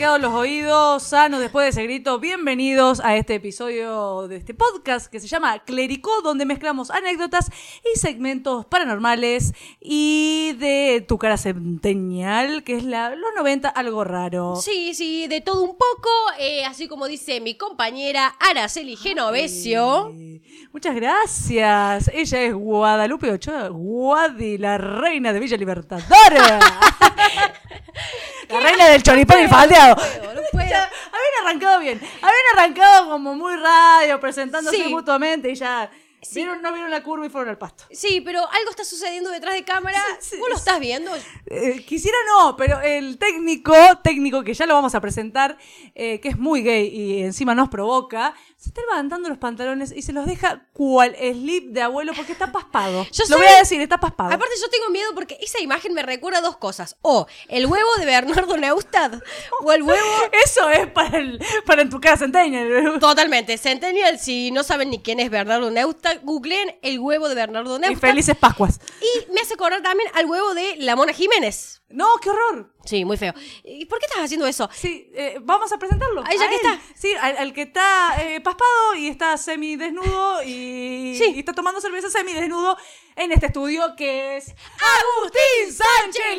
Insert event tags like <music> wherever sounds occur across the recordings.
quedado los oídos sanos después de ese grito? Bienvenidos a este episodio de este podcast que se llama Clericó, donde mezclamos anécdotas y segmentos paranormales y de tu cara centenial, que es la, los 90, algo raro. Sí, sí, de todo un poco, eh, así como dice mi compañera Araceli Genovesio. Ay, Muchas gracias. Ella es Guadalupe Ochoa, Guadi, la reina de Villa Libertadora. <laughs> la reina del choripán y faldeado. Puedo, no puedo. <laughs> Ya, habían arrancado bien. Habían arrancado como muy radio, presentándose Sí. mutuamente y ya Sí. vieron, no vieron la curva y fueron al pasto. Sí, pero algo está sucediendo detrás de cámara. Sí, ¿Vos lo estás viendo? Eh, quisiera no, pero el técnico, técnico que ya lo vamos a presentar, eh, que es muy gay y encima nos provoca, se está levantando los pantalones y se los deja cual slip de abuelo porque está paspado. <laughs> Yo lo voy a decir, está paspado. Aparte yo tengo miedo porque esa imagen me recuerda a dos cosas. O el huevo de Bernardo Neustadt o el huevo... <laughs> Eso es para, el, para en tu casa, centennial. <laughs> Totalmente. Centennial, si no saben ni quién es Bernardo Neustadt, googleen el huevo de Bernardo Y Neustadt. felices Pascuas. Y me hace acordar también al huevo de la Mona Jiménez. No, qué horror. Sí, muy feo. ¿Y por qué estás haciendo eso? Sí, eh, vamos a presentarlo. Ahí ya que él. está. Sí, al, al que está eh, paspado y está semi desnudo y, Sí. y está tomando cerveza semi desnudo en este estudio que es Agustín Sánchez Labradora. ¡Fuerte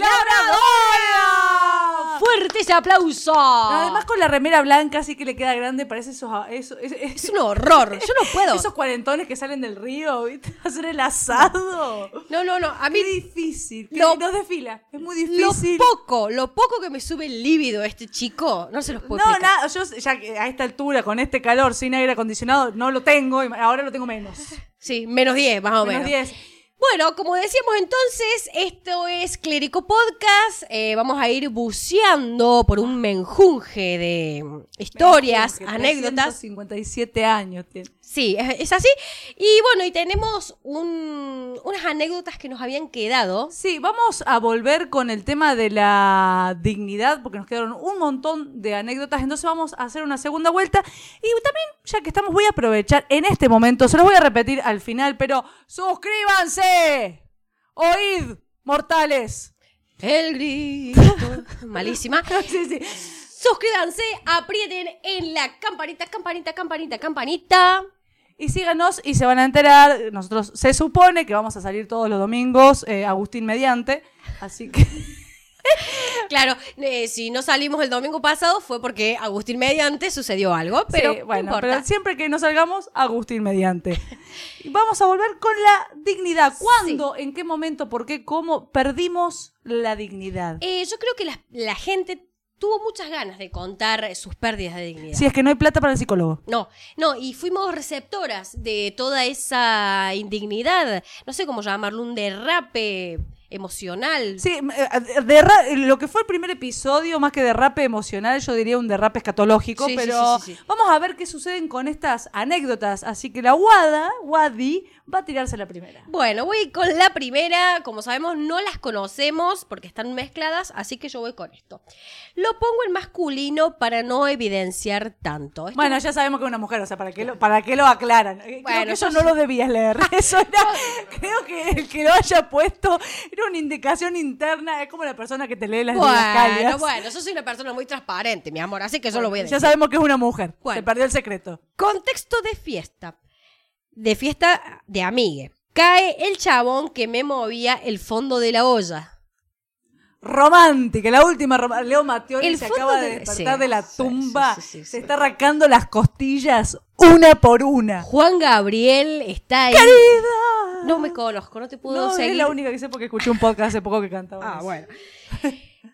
ese aplauso! Además con la remera blanca así que le queda grande, parece esos eso, es, Es un horror. Yo no <laughs> puedo. esos cuarentones que salen del río, ¿viste? <laughs> Hacer el asado. No, no, no. A mí Qué difícil. Que Lo- nos desfila. Es muy lo difícil. poco, lo poco que me sube el líbido este chico, no se los puedo No, nada, yo ya que a esta altura, con este calor, sin aire acondicionado, no lo tengo, y ahora lo tengo menos. Sí, menos 10, más o Menos menos. 10. Bueno, como decíamos entonces, esto es Clérico Podcast. Eh, vamos a ir buceando por un menjunje de historias, anécdotas. 357 años tiene. Sí, es, así. Y bueno, y tenemos un- unas anécdotas que nos habían quedado. Sí, vamos a volver con el tema de la dignidad, porque nos quedaron un montón de anécdotas, entonces vamos a hacer una segunda vuelta. Y también, ya que estamos, voy a aprovechar en este momento, se los voy a repetir al final, pero suscríbanse, oíd, mortales. El grito. <laughs> Malísima. Sí, sí. Suscríbanse, aprieten en la campanita, campanita, campanita, campanita. Y síganos y se van a enterar. Nosotros se supone que vamos a salir todos los domingos, eh, Agustín mediante. Así que. <laughs> Claro, eh, si no salimos el domingo pasado fue porque Agustín mediante sucedió algo, pero Sí, no bueno, importa. pero siempre que nos salgamos, Agustín mediante. Vamos a volver con la dignidad. ¿Cuándo, en qué momento, por qué, cómo perdimos la dignidad? Eh, yo creo que la, la gente tuvo muchas ganas de contar eh, sus pérdidas de dignidad. Si es que no hay plata para el psicólogo. No, no, y fuimos receptoras de toda esa indignidad, no sé cómo llamarlo, un derrape emocional. Sí, eh, derra- lo que fue el primer episodio, más que derrape emocional, yo diría un derrape escatológico, Sí, sí, pero sí, sí, sí. vamos a ver qué suceden con estas anécdotas. Así que la Wada, Wadi, va a tirarse la primera. Bueno, voy con la primera, como sabemos no las conocemos porque están mezcladas, así que yo voy con esto. Lo pongo en masculino para no evidenciar tanto. Esto Bueno, ya sabemos que es una mujer, o sea, ¿para qué lo, para qué lo aclaran? Eh, Creo que eso no lo debías leer. <laughs> Eso era, creo que el que lo haya puesto era una indicación interna, es como la persona que te lee las Bueno, didascalias. bueno, yo soy una persona muy transparente, mi amor, así que yo lo voy a decir. Ya sabemos que es una mujer, se perdió el secreto. Contexto de fiesta. De fiesta de amigue. Cae el chabón que me movía el fondo de la olla. Romántica, la última, rom- Leo Mattioli El se acaba de, de- despertar sí, de la tumba, sí, sí, sí, se está arrancando las costillas una por una. Juan Gabriel está ahí. ¡Querida! No me conozco, no te puedo No, seguir. es la única que sé porque escuché un podcast hace poco que cantaba. Ah, eso. bueno.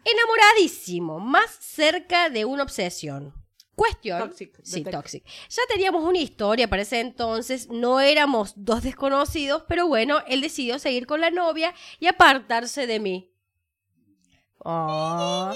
Enamoradísimo, más cerca de una obsesión. Cuestión. Toxic, Sí, detect- toxic. Ya teníamos una historia para ese entonces, no éramos dos desconocidos, pero bueno, él decidió seguir con la novia y apartarse de mí. Ah.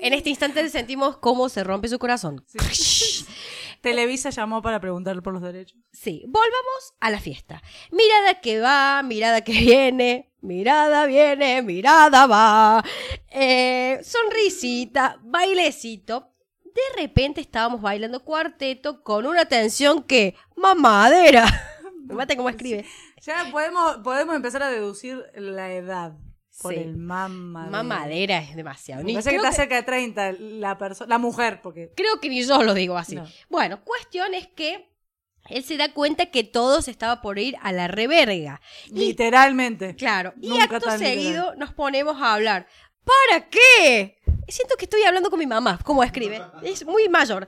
En este instante sentimos cómo se rompe su corazón. <laughs> Televisa llamó para preguntarle por los derechos. Sí, volvamos a la fiesta. Mirada que va, mirada que viene, mirada viene, mirada va. Eh, sonrisita, bailecito. De repente estábamos bailando cuarteto con una tensión que mamadera. <laughs> Me mata cómo escribe. Ya podemos, podemos empezar a deducir la edad. por Sí. el mamadera. Mamadera es demasiado. Ni- parece que está que, cerca de 30 la persona, la mujer, porque creo que ni yo lo digo así. No. Bueno, cuestión es que él se da cuenta que todo se estaba por ir a la reverga. Y literalmente. Claro, y acto literal. seguido nos ponemos a hablar. ¿Para qué? Siento que estoy hablando con mi mamá, como escribe. Es muy mayor.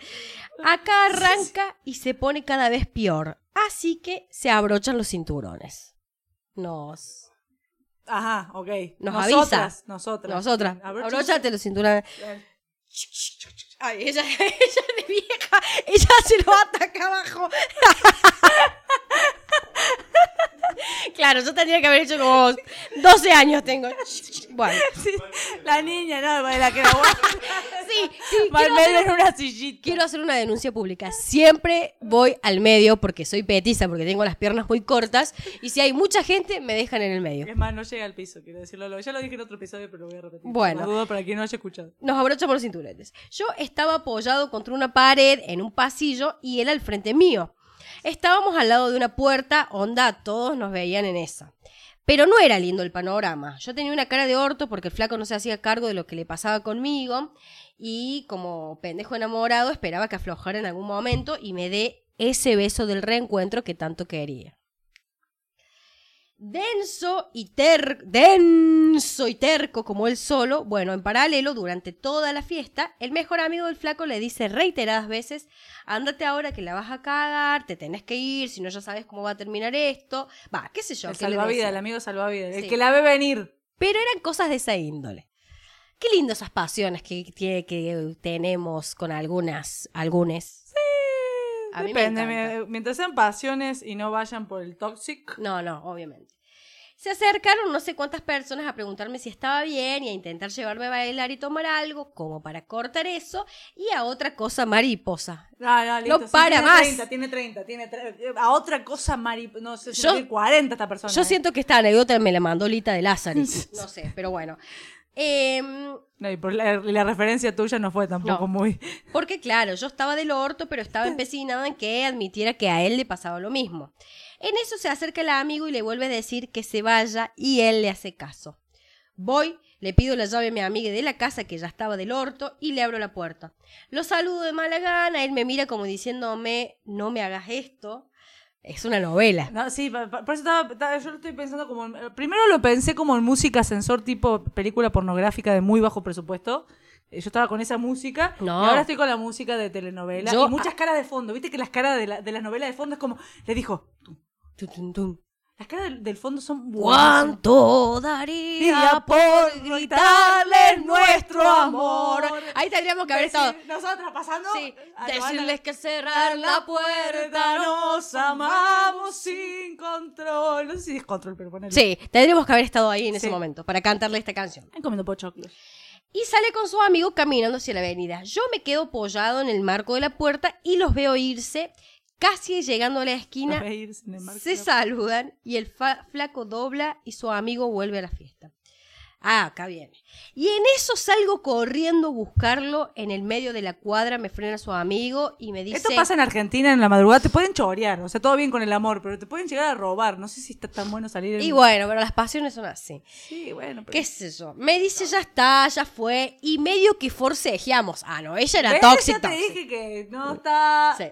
Acá arranca y se pone cada vez peor. Así que se abrochan los cinturones. Nos. Ajá, ok. Nos nosotras, avisa. Nosotras. Nosotras. Abróchate los cinturones. Ay, ella, <laughs> ella de vieja. Ella se lo ata acá abajo. <laughs> claro, yo tendría que haber hecho como 12 años tengo. Bueno. Sí, la niña, no, la que la Sí, sí, al quiero medio hacer, en una sillita. quiero hacer una denuncia pública. Siempre voy al medio porque soy petiza, porque tengo las piernas muy cortas. Y si hay mucha gente, me dejan en el medio. Es más, no llega al piso, quiero decirlo. Lo- Ya lo dije en otro episodio, pero lo voy a repetir. Bueno. No dudo para quien no haya escuchado. Nos abrochamos los cinturones. Yo estaba apoyado contra una pared en un pasillo y él al frente mío. Estábamos al lado de una puerta, onda, todos nos veían en esa. Pero no era lindo el panorama. Yo tenía una cara de orto porque el flaco no se hacía cargo de lo que le pasaba conmigo y como pendejo enamorado esperaba que aflojara en algún momento y me dé ese beso del reencuentro que tanto quería. Denso y ter denso y terco como él solo, bueno, en paralelo, durante toda la fiesta, el mejor amigo del flaco le dice reiteradas veces, ándate ahora que la vas a cagar, te tenés que ir, si no ya sabes cómo va a terminar esto. Va, qué sé yo. el salvavidas, el amigo salvavidas. El Sí. que la ve venir. Pero eran cosas de esa índole. Qué lindo esas pasiones que, que, que tenemos con algunas, algunes. A mí Depende. me- mientras sean pasiones y no vayan por el toxic. No, no, obviamente. Se acercaron no sé cuántas personas a preguntarme si estaba bien y a intentar llevarme a bailar y tomar algo, como para cortar eso, y a otra cosa mariposa. No, no, listo. No sí, para tiene más. 30, tiene 30, tiene 30. A otra cosa, Mari. No sé si Yo- decir 40 esta persona. Yo ¿eh? siento que esta anécdota me la mandó Lita de Lázaris. <laughs> No sé, pero bueno. Em, No, y por la, la referencia tuya no fue tampoco No. muy. Porque claro, yo estaba del orto, pero estaba empecinada en que admitiera que a él le pasaba lo mismo. En eso se acerca el amigo y le vuelve a decir que se vaya y él le hace caso. Voy, le pido la llave a mi amiga de la casa que ya estaba del orto y le abro la puerta. Lo saludo de mala gana, él me mira como diciéndome, no me hagas esto. Es una novela. No, sí, por eso estaba, estaba- yo lo estoy pensando como. primero lo pensé como en música ascensor tipo película pornográfica de muy bajo presupuesto. Eh, Yo estaba con esa música No. y ahora estoy con la música de telenovela Yo- y muchas caras de fondo. Viste que las caras de, la- de las novelas de fondo es como. Le dijo. Las caras del, del fondo son buenas. ¿Cuánto daría por gritarle nuestro amor? Ahí tendríamos que haber estado. Nosotras pasando. Sí, a- decirles que cerrar la puerta nos amamos sin control. No sé si es control, pero ponele. Sí, tendríamos que haber estado ahí en ese Sí. momento para cantarle esta canción. Están comiendo pochoclos. Y sale con su amigo caminando hacia la avenida. Yo me quedo apoyado en el marco de la puerta y los veo irse. Casi llegando a la esquina, se saludan y el flaco dobla y su amigo vuelve a la fiesta. Ah, acá viene. Y en eso salgo corriendo a buscarlo. En el medio de la cuadra me frena su amigo y me dice... Esto pasa en Argentina en la madrugada, te pueden chorear, o sea, todo bien con el amor, pero te pueden llegar a robar. No sé si está tan bueno salir en... Y bueno, pero las pasiones son así. Sí, bueno, pero... ¿Qué sé yo? Me dice, ya está, ya fue. Y medio que forcejeamos. Ah, no, ella era tóxica. Ya te dije que no está... Sí.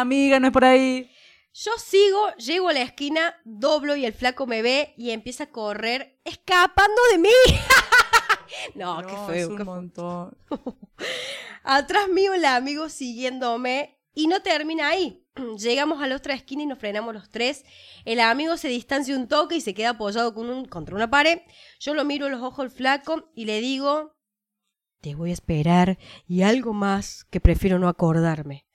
Amiga, no es por ahí. Yo sigo, llego a la esquina, doblo y el flaco me ve y empieza a correr escapando de mí. <laughs> no, qué es feo. un qué montón. <laughs> Atrás mío el amigo siguiéndome y no termina ahí. <clears throat> Llegamos a la otra esquina y nos frenamos los tres. El amigo se distancia un toque y se queda apoyado con un- contra una pared. Yo lo miro a los ojos al flaco y le digo, te voy a esperar y algo más que prefiero no acordarme.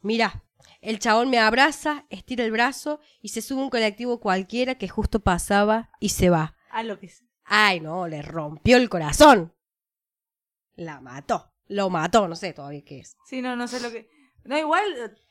Mira, el chabón me abraza, estira el brazo y se sube un colectivo cualquiera que justo pasaba y se va. Ah, lo que. Ay, no, le rompió el corazón. La mató. Lo mató, no sé todavía qué es. Sí, no, no sé lo que... No, igual,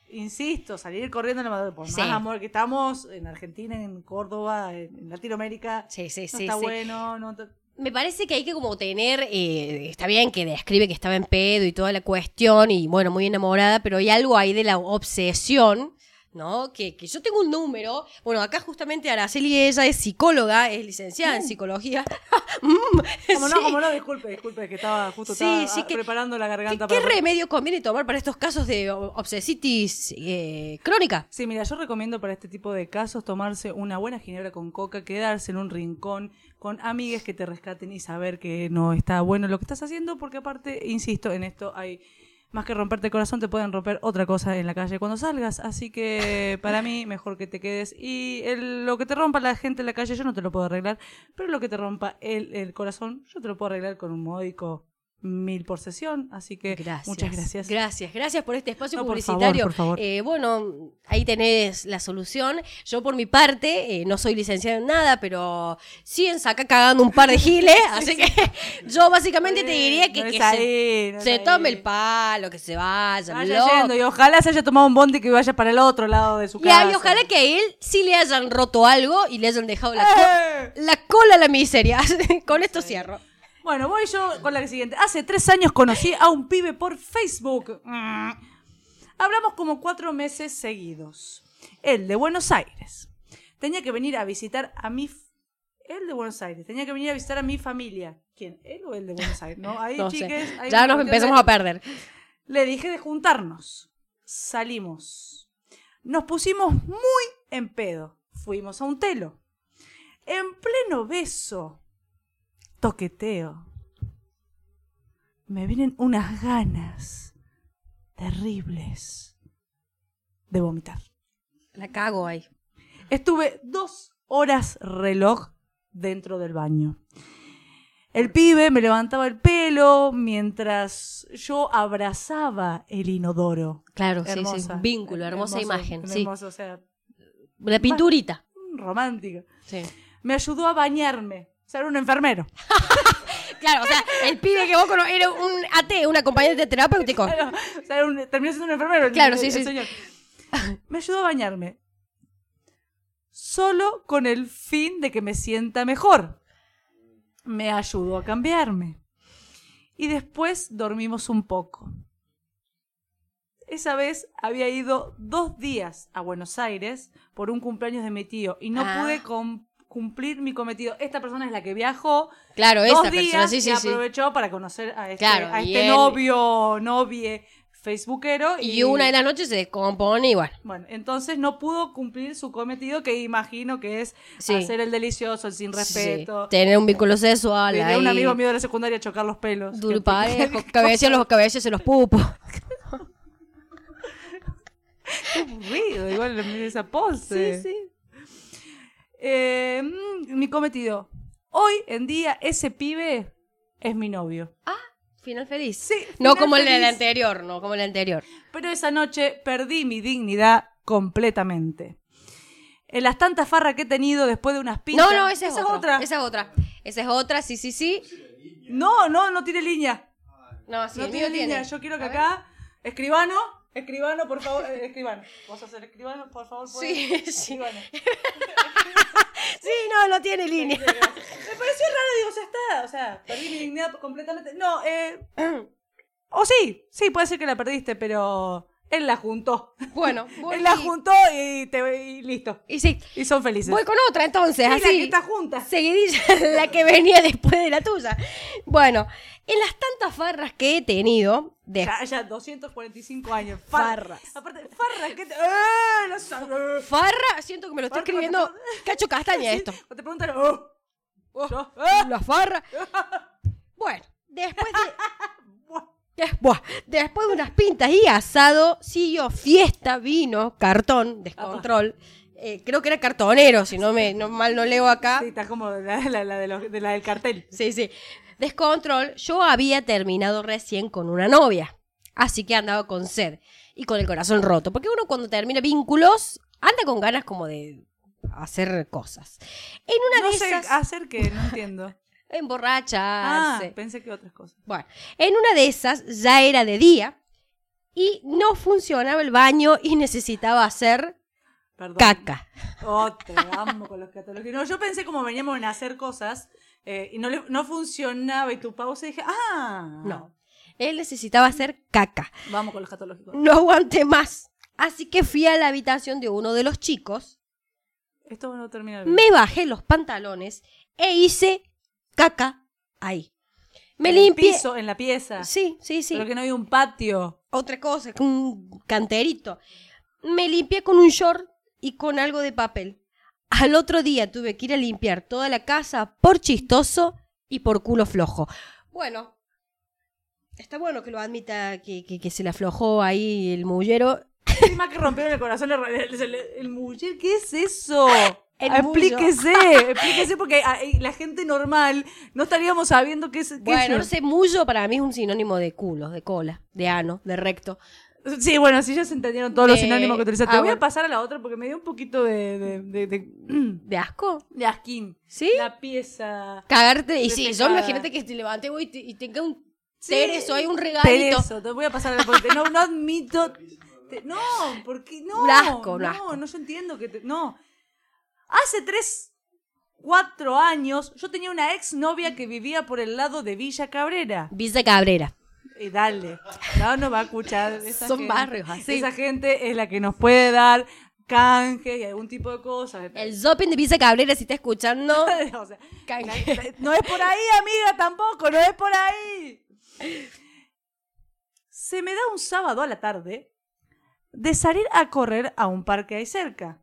insisto, salir corriendo en la madrugada, por Sí. más amor que estamos en Argentina, en Córdoba, en, en Latinoamérica, Sí, sí, no sí. está sí. bueno, no... Me parece que hay que como tener, eh, está bien que describe que estaba en pedo y toda la cuestión y bueno, muy enamorada, pero hay algo ahí de la obsesión ¿no? Que, que yo tengo un número. Bueno, acá justamente Araceli, ella es psicóloga, es licenciada en psicología. <laughs> Mm, Como no, como no, disculpe, disculpe, que estaba justo Sí, estaba sí, que- preparando la ¿Qué, garganta qué para... remedio conviene tomar para estos casos de obsesitis eh, crónica? Sí, mira, yo recomiendo para este tipo de casos tomarse una buena ginebra con coca, quedarse en un rincón con amigues que te rescaten y saber que no está bueno lo que estás haciendo, porque aparte, insisto, en esto hay más que romperte el corazón, te pueden romper otra cosa en la calle cuando salgas. Así que para mí, mejor que te quedes. Y el- lo que te rompa la gente en la calle, yo no te lo puedo arreglar, pero lo que te rompa el, el corazón, yo te lo puedo arreglar con un módico mil por sesión. Así que muchas gracias. Gracias, gracias por este espacio No, por publicitario. favor, por favor. Eh, bueno, ahí tenés la solución. Yo por mi parte, eh, no soy licenciada en nada, pero siguen acá cagando un par de giles, <laughs> así que yo básicamente te diría que, No que es se, ahí, no se ahí. tome el palo, que se vaya. Vaya yendo y ojalá se haya tomado un bondi que vaya para el otro lado de su Y, casa. y ojalá que a él sí le hayan roto algo y le hayan dejado la, ¡Eh! co- la cola a la miseria. <laughs> Con esto cierro. Bueno, voy yo con la siguiente. Hace tres años conocí a un pibe por Facebook. Mm. Hablamos como cuatro meses seguidos. Él de Buenos Aires. Tenía que venir a visitar a mi... Él de Buenos Aires. Tenía que venir a visitar a mi familia. ¿Quién? ¿Él o él de Buenos Aires? No, ahí, <laughs> No chiques, Ya nos empezamos a perder. Le dije de juntarnos. Salimos. Nos pusimos muy en pedo. Fuimos a un telo. En pleno beso. Toqueteo. Me vienen unas ganas terribles de vomitar. La cago ahí. Estuve dos horas reloj dentro del baño. El pibe me levantaba el pelo mientras yo abrazaba el inodoro. Claro, sí, sí. Hermosa. Vínculo, hermosa Hermoso, imagen. Sí. hermoso, o sea, La pinturita. romántica. Sí. Me ayudó a bañarme. Era un enfermero. <laughs> Claro, o sea, el pibe que vos cono- era un AT, un acompañante terapéutico. <laughs> o sea, un- terminó siendo un enfermero. el- Claro, el- sí, el sí. señor. Me ayudó a bañarme. Solo con el fin de que me sienta mejor. Me ayudó a cambiarme. Y después dormimos un poco. Esa vez había ido dos días a Buenos Aires por un cumpleaños de mi tío y no Ah. pude com- cumplir mi cometido. Esta persona es la que viajó Claro, dos días persona, sí, sí, y sí. aprovechó para conocer a este, Claro, a este él- novio, novie facebookero. Y, Y una de las noches se descompone y bueno. Bueno, entonces no pudo cumplir su cometido que imagino que es Sí. hacer el delicioso, el sin respeto. Sí, Tener un vínculo sexual. Ahí, un amigo mío de la secundaria chocar los pelos. Parejo, <laughs> cabecea los en los pupos. <laughs> Qué aburrido, igual en esa pose. Eh, mm, mi cometido. Hoy en día ese pibe es mi novio. Final feliz. Sí, No como el del anterior, no como el anterior. Pero esa noche perdí mi dignidad completamente. En las tantas farras que he tenido después de unas pintas. No, no, esa, es, otra. Esa es otra. Esa es otra, sí, sí, sí. No, no, no tiene línea. No, sí, no tiene línea. tiene. Yo quiero que acá. Escribano, escribano, por favor. eh, escribano. ¿Vos a ser escribano, por favor? ¿puedes? Sí, sí. Escribano. <laughs> Sí, no, no tiene línea. Me pareció raro, digo, ya está. O sea, perdí mi dignidad completamente. No, eh. <clears throat> O sí, sí, puede ser que la perdiste, pero él la juntó. Bueno, <laughs> voy Él la y- juntó y, te, y listo. Y sí, Y son felices. voy con otra entonces, así. que está junta. Seguidilla, <laughs> la que venía después de la tuya. Bueno, en las tantas farras que he tenido, de Ya, ya, 245 años. Farras. Aparte, farras, ¿qué te.? ¡Eh! No sabes. farra, siento que me lo está Farra, escribiendo Cacho Castaña esto. <laughs> o te preguntan, oh, Oh, ah, La farra. Bueno, después de. Buah. Después de unas pintas y asado, siguió fiesta, vino, cartón, descontrol. Eh, creo que era cartonero, si no me no, mal no leo acá. Sí, está como la, la- la de, los- de la del cartel. Sí, sí. Descontrol, yo había terminado recién con una novia. Así que andaba con sed y con el corazón roto. Porque uno cuando termina vínculos anda con ganas como de hacer cosas. En una No de sé esas, hacer qué, no entiendo. Ah, emborracharse. pensé que otras cosas. Bueno, en una de esas ya era de día y no funcionaba el baño y necesitaba hacer Perdón. caca. Otra, amo con los catálogos. No, yo pensé como veníamos en hacer cosas eh, y no, le- no funcionaba y tu pausa y dije, ah, No. Él necesitaba hacer caca. Vamos con los catálogos. No aguanté más. Así que fui a la habitación de uno de los chicos, Esto no termina bien. me bajé los pantalones e hice caca ahí. Me En el limpié. piso, en la pieza. Sí, sí, sí. Pero que no hay un patio. Otra cosa, un canterito. Me limpié con un short y con algo de papel. Al otro día tuve que ir a limpiar toda la casa por chistoso y por culo flojo. Bueno, está bueno que lo admita que, que- que se le aflojó ahí el mullero. Encima que rompieron el corazón, el, el, el ¿qué es eso? Explíquese, <laughs> explíquese porque ah, eh, la gente normal no estaríamos sabiendo qué es. qué Bueno, es no sé, mullo para mí es un sinónimo de culo, de cola, de ano, de recto. Sí, bueno, sí ya se entendieron todos los De- sinónimos que utilizaste. ah, Voy a pasar a la otra porque me dio un poquito de. de, de, de, <clears throat> ¿De asco? de asquín. ¿Sí? La pieza. Cagarte. Y sí, yo imagínate que te levanté güey, y, te- y tenga un Sí, tereso, hay un regalito. Perezo, te voy a pasar a la porque no, no admito. te- no, porque no. <laughs> Un asco, un no, asco. no, yo entiendo que te- no. Hace tres, cuatro años, yo tenía una ex novia que vivía por el lado de Villa Cabrera. Villa Cabrera. Y dale, no, no va a escuchar. esa Son gente. barrios así. Esa gente es la que nos puede dar canje y algún tipo de cosas. El shopping de Villa Cabrera, si está escuchando. <laughs> O sea, canje. no es por ahí, amiga, tampoco, no es por ahí. Se me da un sábado a la tarde de salir a correr a un parque ahí cerca.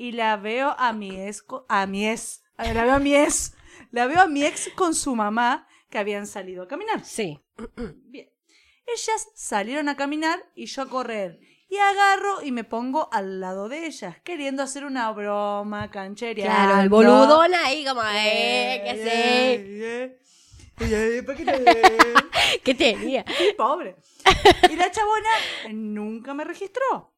Y la veo a mi ex, a mi ex, a ver, la veo a mi ex, la veo a mi ex con su mamá que habían salido a caminar. Sí. <clears throat> Bien. Ellas salieron a caminar y yo a correr. Y agarro y me pongo al lado de ellas, queriendo hacer una broma, canchereando. Claro, el boludón ahí como, eh, ¿qué sé? Eh, eh, ¿por qué te- <laughs> ¿Qué tenía? Pobre. <laughs> Y la chabona nunca me registró.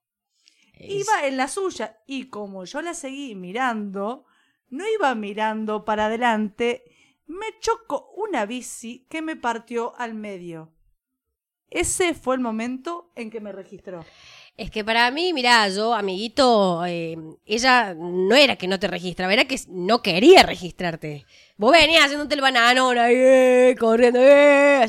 Iba en la suya y como yo la seguí mirando, no iba mirando para adelante, me chocó una bici que me partió al medio. Ese fue el momento en que me registró. Es que para mí, mirá, yo, amiguito, eh, ella no era que no te registraba, era que no quería registrarte. Vos venías haciéndote el bananón ahí, eh, corriendo, eh.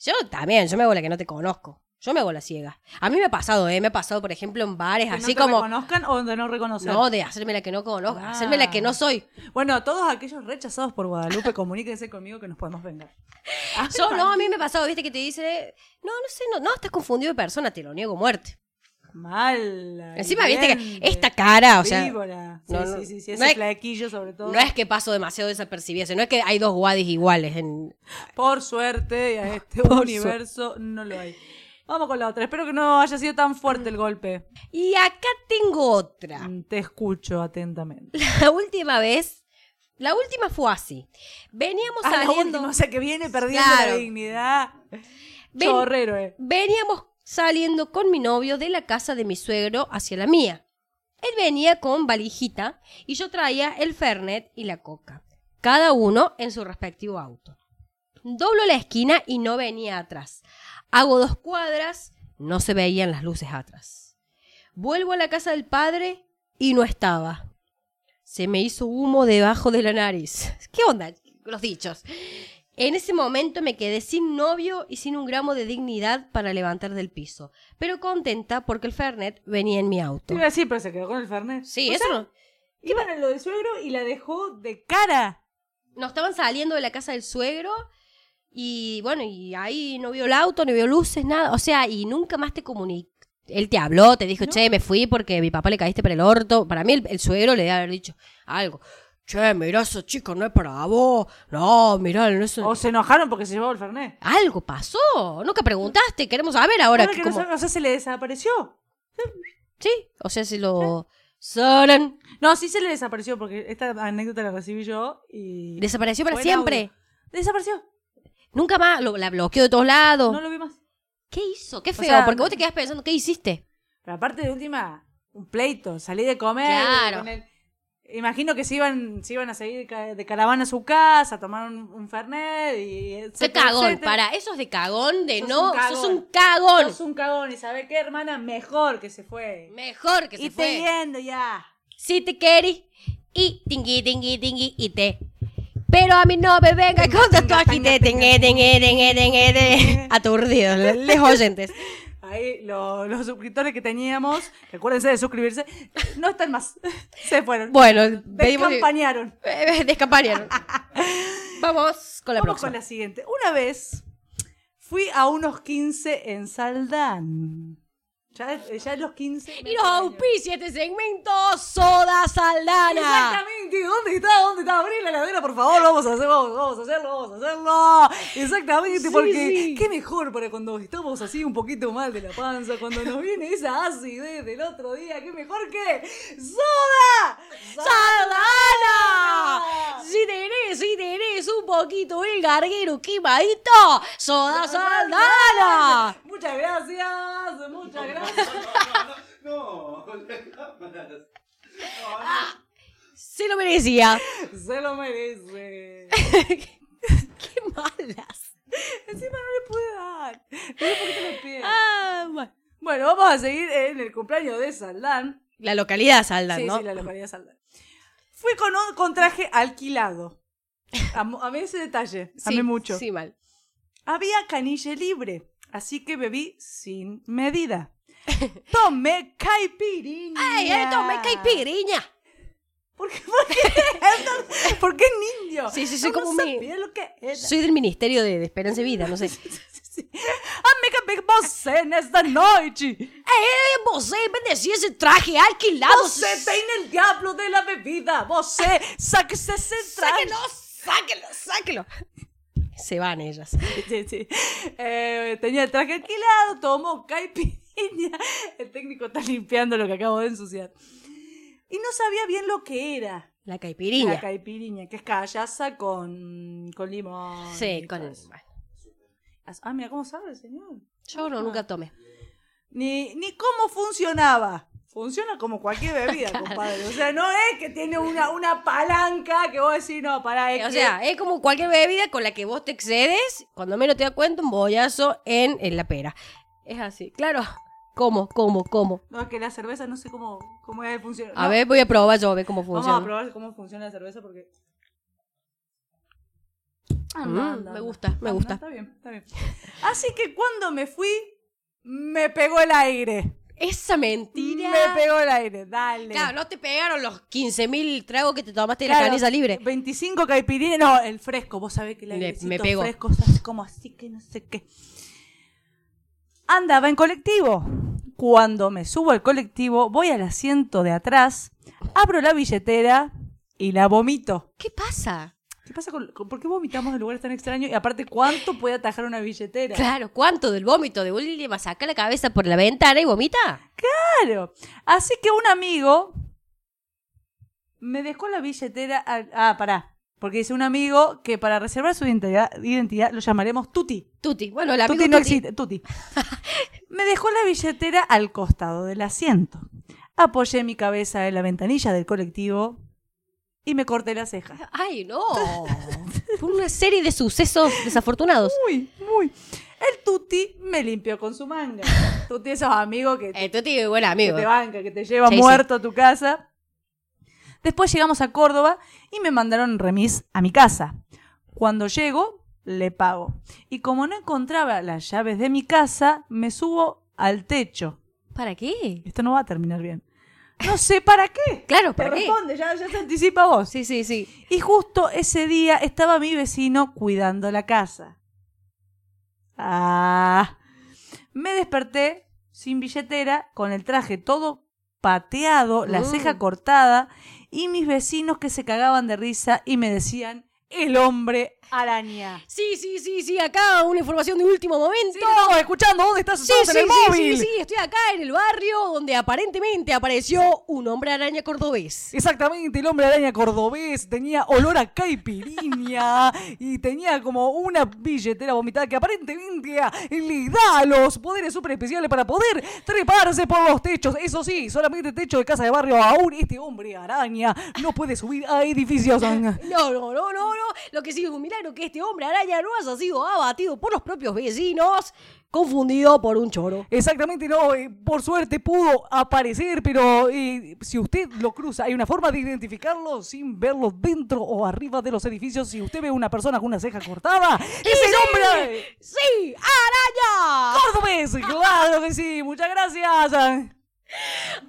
Yo también, yo me hago la que no te conozco. Yo me hago la ciega. A mí me ha pasado, ¿eh? Me ha pasado, por ejemplo, en bares, Que así no te como... reconozcan o de no reconocer. No, de hacerme la que no conozco, Ah. hacerme la que no soy. Bueno, todos aquellos rechazados por Guadalupe, comuníquense conmigo que nos podemos vengar. <laughs> Yo no, a mí me ha pasado, viste, que te dice, no, no sé, no, no, estás confundido de persona, te lo niego a muerte. Mala. Encima, viste que esta cara, o sea, víbora. Sí, no, no, sí, sí, sí, no ese es- flequillo sobre todo. no es que paso demasiado desapercibida, no es que hay dos guadis iguales en... Por suerte, y a este <laughs> Por universo no lo hay. Vamos con la otra. Espero que no haya sido tan fuerte el golpe. Y acá tengo otra. Mm, Te escucho atentamente. La <laughs> última vez, la última fue así. Veníamos Ah, la saliendo, última, o sea que viene perdiendo Claro. la dignidad. Ven- Chorrero, eh. veníamos saliendo con mi novio de la casa de mi suegro hacia la mía. Él venía con valijita y yo traía el Fernet y la coca, cada uno en su respectivo auto. Doblo la esquina y no venía atrás. Hago dos cuadras, no se veían las luces atrás. Vuelvo a la casa del padre y no estaba. Se me hizo humo debajo de la nariz. <laughs> ¿Qué onda? Los dichos. En ese momento me quedé sin novio y sin un gramo de dignidad para levantar del piso, pero contenta porque el Fernet venía en mi auto. iba a decir, pero se quedó con el Fernet. Sí, O eso sea, no. Iban a lo del suegro y la dejó de cara. No estaban saliendo de la casa del suegro y bueno, y ahí no vio el auto, no vio luces, nada. O sea, y nunca más te comunicó. Él te habló, te dijo, No. che, me fui porque a mi papá le caíste por el orto. Para mí el, el suegro le debe haber dicho algo. Che, mirá, ese chico no es para vos. No, mirá, no es... O se enojaron porque se llevó el Fernet. Algo pasó. Nunca preguntaste. Queremos saber ahora. Que que no o sea, se le desapareció. Sí, o sea, si lo... Soran. No, sí se le desapareció porque esta anécdota la recibí yo y... Desapareció para Buen siempre. audio. Desapareció. Nunca más. Lo, la bloqueó de todos lados. No lo vi más. ¿Qué hizo? Qué feo. sea, porque vos te quedás pensando, ¿qué hiciste? Pero aparte de última, un pleito. Salí de comer. Claro. con. Imagino que se iban, se iban a seguir de caravana a su casa, a tomar un, un Fernet y... Etcétera, cagón. etcétera. Para, eso es de cagón, de Sos no. un cagón. Sos un cagón. Sos un cagón y ¿sabes qué, hermana? Mejor que se fue. Mejor que se y fue. te yendo ya. Si te querís. Y tingui, tingui, tingui, y te. Pero a mí no me venga con esto aquí. <laughs> Aturdidos, les oyentes. <laughs> ahí lo- los suscriptores que teníamos, recuérdense de suscribirse, no están más. <laughs> Se fueron. Bueno, pedimos... Descampañaron. Eh, Descampañaron. Vamos con la Vamos próxima. con la siguiente. Una vez fui a unos 15 en Saldán. Ya, ya en los 15. Y nos auspicia este segmento Soda Saldana. Exactamente, ¿dónde está? ¿Dónde está? Abrí la heladera, por favor, vamos a hacerlo, vamos, vamos a hacerlo, vamos a hacerlo. Exactamente, Sí, porque sí. qué mejor para cuando estamos así un poquito mal de la panza, cuando nos viene esa acidez del otro día, qué mejor que soda. ¡Saldana! Si tenés, si tenés un poquito el garguero quemadito, Soda Saldana. Muchas gracias, muchas gracias. No, no, las cámaras. Se lo merecía. Se lo merece. <laughs> Qué malas. Encima no le pude dar. Por qué. Ah, bueno. Bueno, vamos a seguir en el cumpleaños de Saldán. La localidad Saldan, sí, ¿no? sí, la localidad de Saldán. Fui con, un- con traje alquilado. A, a mí ese detalle, a Sí, mí mucho. Sí, mal. Había canilla libre, así que bebí sin medida. <laughs> Tomé caipirinha. ¡Ay, esto me caipiriña! ¿Por qué? ¿Por qué? <laughs> ¿Por qué niño? Sí, sí, soy No como mi- sabía lo que era. Soy del Ministerio de, de Esperanza y Vida, no sé. <laughs> Amiga, big você nesta noite. ¡Eh, você bendecía ese traje alquilado! Você tem el diablo de la bebida. Você sáquese ese traje. ¡Sáquelo, sáquelo, sáquelo! Se van ellas. Sí, sí. Eh, tenía el traje alquilado, tomó <laughs> El técnico está limpiando lo que acabo de ensuciar. Y no sabía bien lo que era La la caipiriña. caipirinha, que es callaza con, con limón. Sí, con el... eso. Ah, mira cómo sabe, señor. Yo no, nunca tomé. Ni, ni cómo funcionaba. Funciona como cualquier <laughs> bebida, compadre. O sea, no es que tiene una, una palanca que vos decís, no, pará, es O que- sea, es como cualquier bebida con la que vos te excedes, cuando menos te das cuenta, un bollazo en, en la pera. Es así, claro. ¿Cómo, cómo, cómo? No, es que la cerveza no sé cómo, cómo es funciona. A No, ver, voy a probar yo, a ver cómo Vamos a funciona. probar cómo funciona la cerveza porque. Mm, me gusta, me gusta. Está bien, está bien. Así que cuando me fui, me pegó el aire. Esa mentira. Me pegó el aire, dale. Claro, no te pegaron los 15.000 tragos que te tomaste de la Claro, canilla libre. 25 caipirinas, no, el fresco, vos sabés que el airecito me pegó. fresco es así como así que no sé qué. Andaba en colectivo. Cuando me subo al colectivo, voy al asiento de atrás, abro la billetera y la vomito. ¿Qué pasa? ¿Qué pasa con, con- por qué vomitamos en lugares tan extraños? Y aparte, ¿cuánto puede atajar una billetera? Claro, ¿cuánto del vómito de William saca la cabeza por la ventana y vomita? Claro. Así que un amigo me dejó la billetera. al- ah, pará. Porque dice un amigo que para reservar su identidad, identidad lo llamaremos Tuti. Tuti, bueno, la Tuti no existe. Tuti. <laughs> me dejó la billetera al costado del asiento. Apoyé mi cabeza en la ventanilla del colectivo y me corté la ceja. Ay, no. <laughs> Fue una serie de sucesos desafortunados. Muy, muy. El Tuti me limpió con su manga. <laughs> Tuti esos amigos que Eh, Tuti es buen que amigo. te banca, que te lleva Sí, sí. muerto a tu casa. Después llegamos a Córdoba y me mandaron remis a mi casa. Cuando llego, le pago. Y como no encontraba las llaves de mi casa, me subo al techo. ¿Para qué? Esto no va a terminar bien. No sé para qué. <laughs> Claro, Te ¿para qué? responde, ya, ya se anticipa vos. Sí, sí, sí. Y justo ese día estaba mi vecino cuidando la casa. Ah. Me desperté sin billetera, con el traje todo pateado, la Mm. ceja cortada, y mis vecinos que se cagaban de risa y me decían el hombre araña. Sí, sí, sí, sí, acá una información de último momento. Sí, te estamos escuchando, ¿dónde estás? Sí, sí, en el sí, móvil. sí, sí, estoy acá en el barrio donde aparentemente apareció un hombre araña cordobés. Exactamente, el hombre araña cordobés tenía olor a caipirinha y tenía como una billetera vomitada que aparentemente le da los poderes super especiales para poder treparse por los techos. Eso sí, solamente techo de casa de barrio. Aún este hombre araña no puede subir a edificios. <laughs> No, no, no, no, no. Lo que sí es que este hombre araña no haya sido abatido por los propios vecinos, confundido por un choro. Exactamente, no, eh, por suerte pudo aparecer, pero eh, si usted lo cruza, hay una forma de identificarlo sin verlo dentro o arriba de los edificios. Si usted ve una persona con una ceja cortada, ¡es el hombre ¡Sí! ¡Araña! cordobés! ¡Claro que sí! ¡Muchas gracias!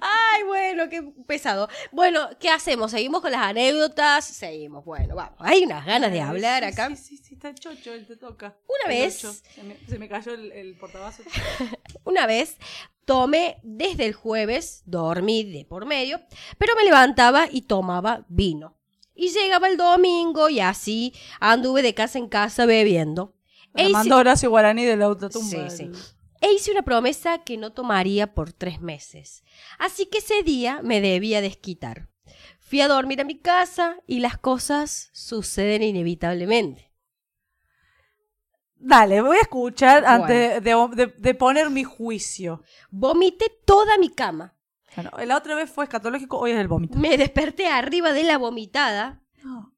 Ay, bueno, qué pesado. Bueno, ¿qué hacemos? ¿Seguimos con las anécdotas? Seguimos, bueno, vamos. Hay unas ganas de hablar acá. Sí, sí, sí, está chocho, él te toca. Una El vez- ocho. Se me, se me cayó el, el portabazo. <laughs> Una vez tomé desde el jueves, dormí de por medio, pero me levantaba y tomaba vino. Y llegaba el domingo y así anduve de casa en casa bebiendo. E hice- Horacio Guaraní de la autotumba. Sí, sí. E hice una promesa que no tomaría por tres meses. Así que ese día me debía desquitar. Fui a dormir a mi casa y las cosas suceden inevitablemente. Dale, voy a escuchar Bueno. antes de, de- de poner mi juicio. Vomité toda mi cama. Bueno, la otra vez fue escatológico, hoy es el vómito. Me desperté arriba de la vomitada.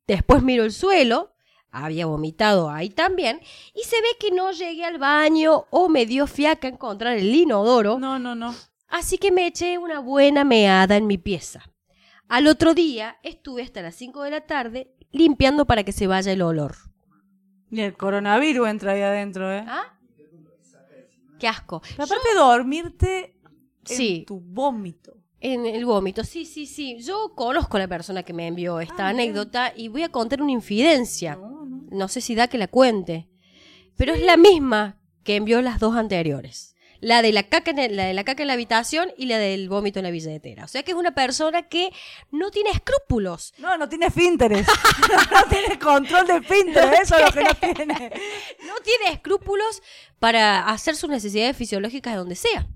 Después miro el suelo. Había vomitado ahí también. Y se ve que no llegué al baño o me dio fiaca encontrar el inodoro. No, no, no. Así que me eché una buena meada en mi pieza. Al otro día estuve hasta las 5 de la tarde limpiando para que se vaya el olor. Y el coronavirus entra ahí adentro, ¿eh? ¿Ah? Qué asco. Pero aparte de dormirte en Sí. tu vómito. En el vómito, sí, sí, sí. Yo conozco a la persona que me envió esta Ah, bien. anécdota y voy a contar una infidencia. No. Sé si da que la cuente. Pero es la misma que envió las dos anteriores. La de la caca en, el- la de la caca en la habitación y la del vómito en la billetera. O sea que es una persona que no tiene escrúpulos. No, no tiene finteres. <laughs> no tiene control de finteres, eso es lo que no tiene. <laughs> No tiene escrúpulos para hacer sus necesidades fisiológicas de donde sea.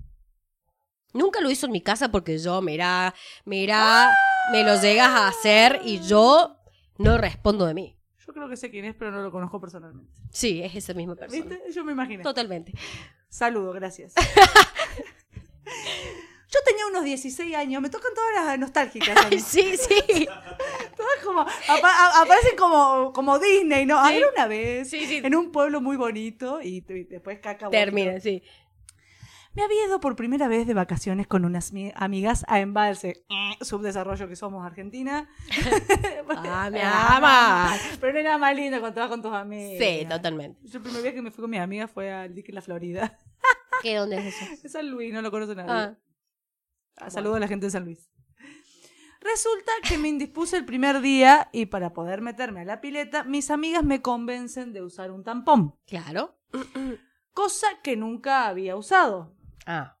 Nunca lo hizo en mi casa porque yo, mirá, mirá, me lo llegas a hacer y yo no respondo de mí. Yo creo que sé quién es, pero no lo conozco personalmente. Sí, es esa misma persona. ¿Viste? Yo me imaginé. Totalmente. Saludo, gracias. <laughs> Yo tenía unos 16 años, me tocan todas las nostálgicas. a mí. Sí, sí. <laughs> Todas como, apa- aparecen como, como Disney, ¿no? Sí. Una vez Sí, sí. en un pueblo muy bonito y, y después caca. Termina, sí. Me había ido por primera vez de vacaciones con unas mi- amigas a Embalse, subdesarrollo que somos Argentina. <laughs> <laughs> Ah, mi ama. Pero no era más lindo cuando vas con tus amigas. Sí, totalmente. Yo el primer viaje que me fui con mis amigas fue al dique en la Florida. <laughs> ¿Qué dónde es eso? Es San Luis, no lo conoce nadie. Ah, Ah, Saludo a la gente de San Luis. Resulta que me indispuse el primer día y para poder meterme a la pileta, mis amigas me convencen de usar un tampón, claro. cosa que nunca había usado. Ah.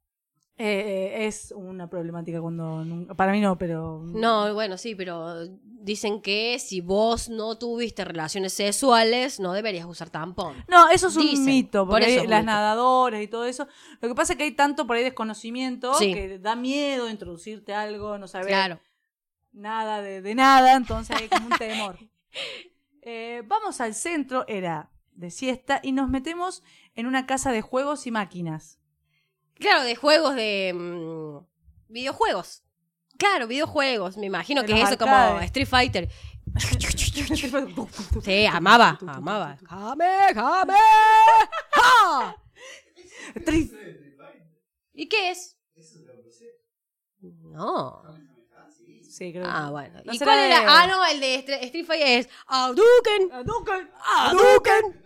Eh, es una problemática cuando... Para mí no, pero... No, bueno, sí, pero dicen que si vos no tuviste relaciones sexuales, no deberías usar tampón. No, eso es un Dicen, mito, por porque eso hay es un las mito. nadadoras y todo eso. Lo que pasa es que hay tanto por ahí desconocimiento Sí. que da miedo introducirte algo, no saber Claro. nada de, de nada, entonces hay como un temor. <laughs> Eh, vamos al centro, era de siesta, y nos metemos en una casa de juegos y máquinas. Claro, de juegos de mm, videojuegos. Claro, videojuegos. Me imagino De que es eso como. Street Fighter. <laughs> Sí, amaba, amaba. ¡Jame, jame! ¡Ja! ¿Y qué es? No. Sí, creo Ah, bueno. ¿No ¿Y cuál era? de- Ah, no, el de Stre- Street Fighter es. Hadouken, Hadouken.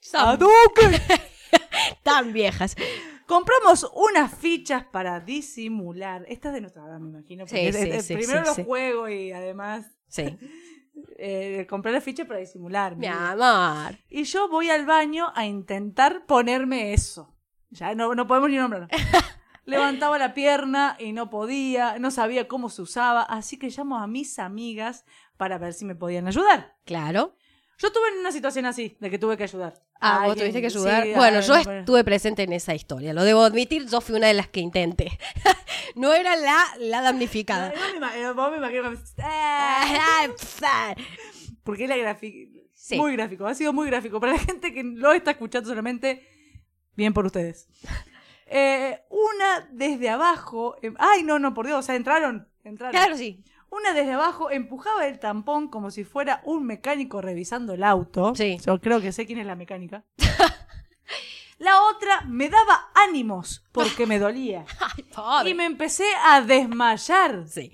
Son Hadouken. <laughs> tan viejas. Compramos unas fichas para disimular. Esta es de nuestra edad, me imagino. Sí, es- sí, es- sí, primero los sí. juegos y además Sí. <laughs> eh, comprar las fichas para disimular. Mi amor. Y yo voy al baño a intentar ponerme eso. Ya no, no podemos ni nombrarlo. <laughs> Levantaba la pierna y no podía, no sabía cómo se usaba, así que llamo a mis amigas para ver si me podían ayudar. Claro. Yo estuve en una situación así, de que tuve que ayudar. Ah, vos tuviste que ayudar. sí, bueno, yo estuve presente en esa historia. Lo debo admitir, yo fui una de las que intenté. <laughs> no era la, la damnificada. No, vos me imagino me- Ah, Porque era gráfico. Sí. Muy gráfico, ha sido muy gráfico. Para la gente que lo está escuchando solamente, bien por ustedes. Eh, una desde abajo. eh, ay, no, no, por Dios, o sea, entraron. entraron. Claro, sí. Una desde abajo empujaba el tampón como si fuera un mecánico revisando el auto. Sí. Yo creo que sé quién es la mecánica. <laughs> La otra me daba ánimos porque me dolía. <laughs> Ay. Y me empecé a desmayar. Sí.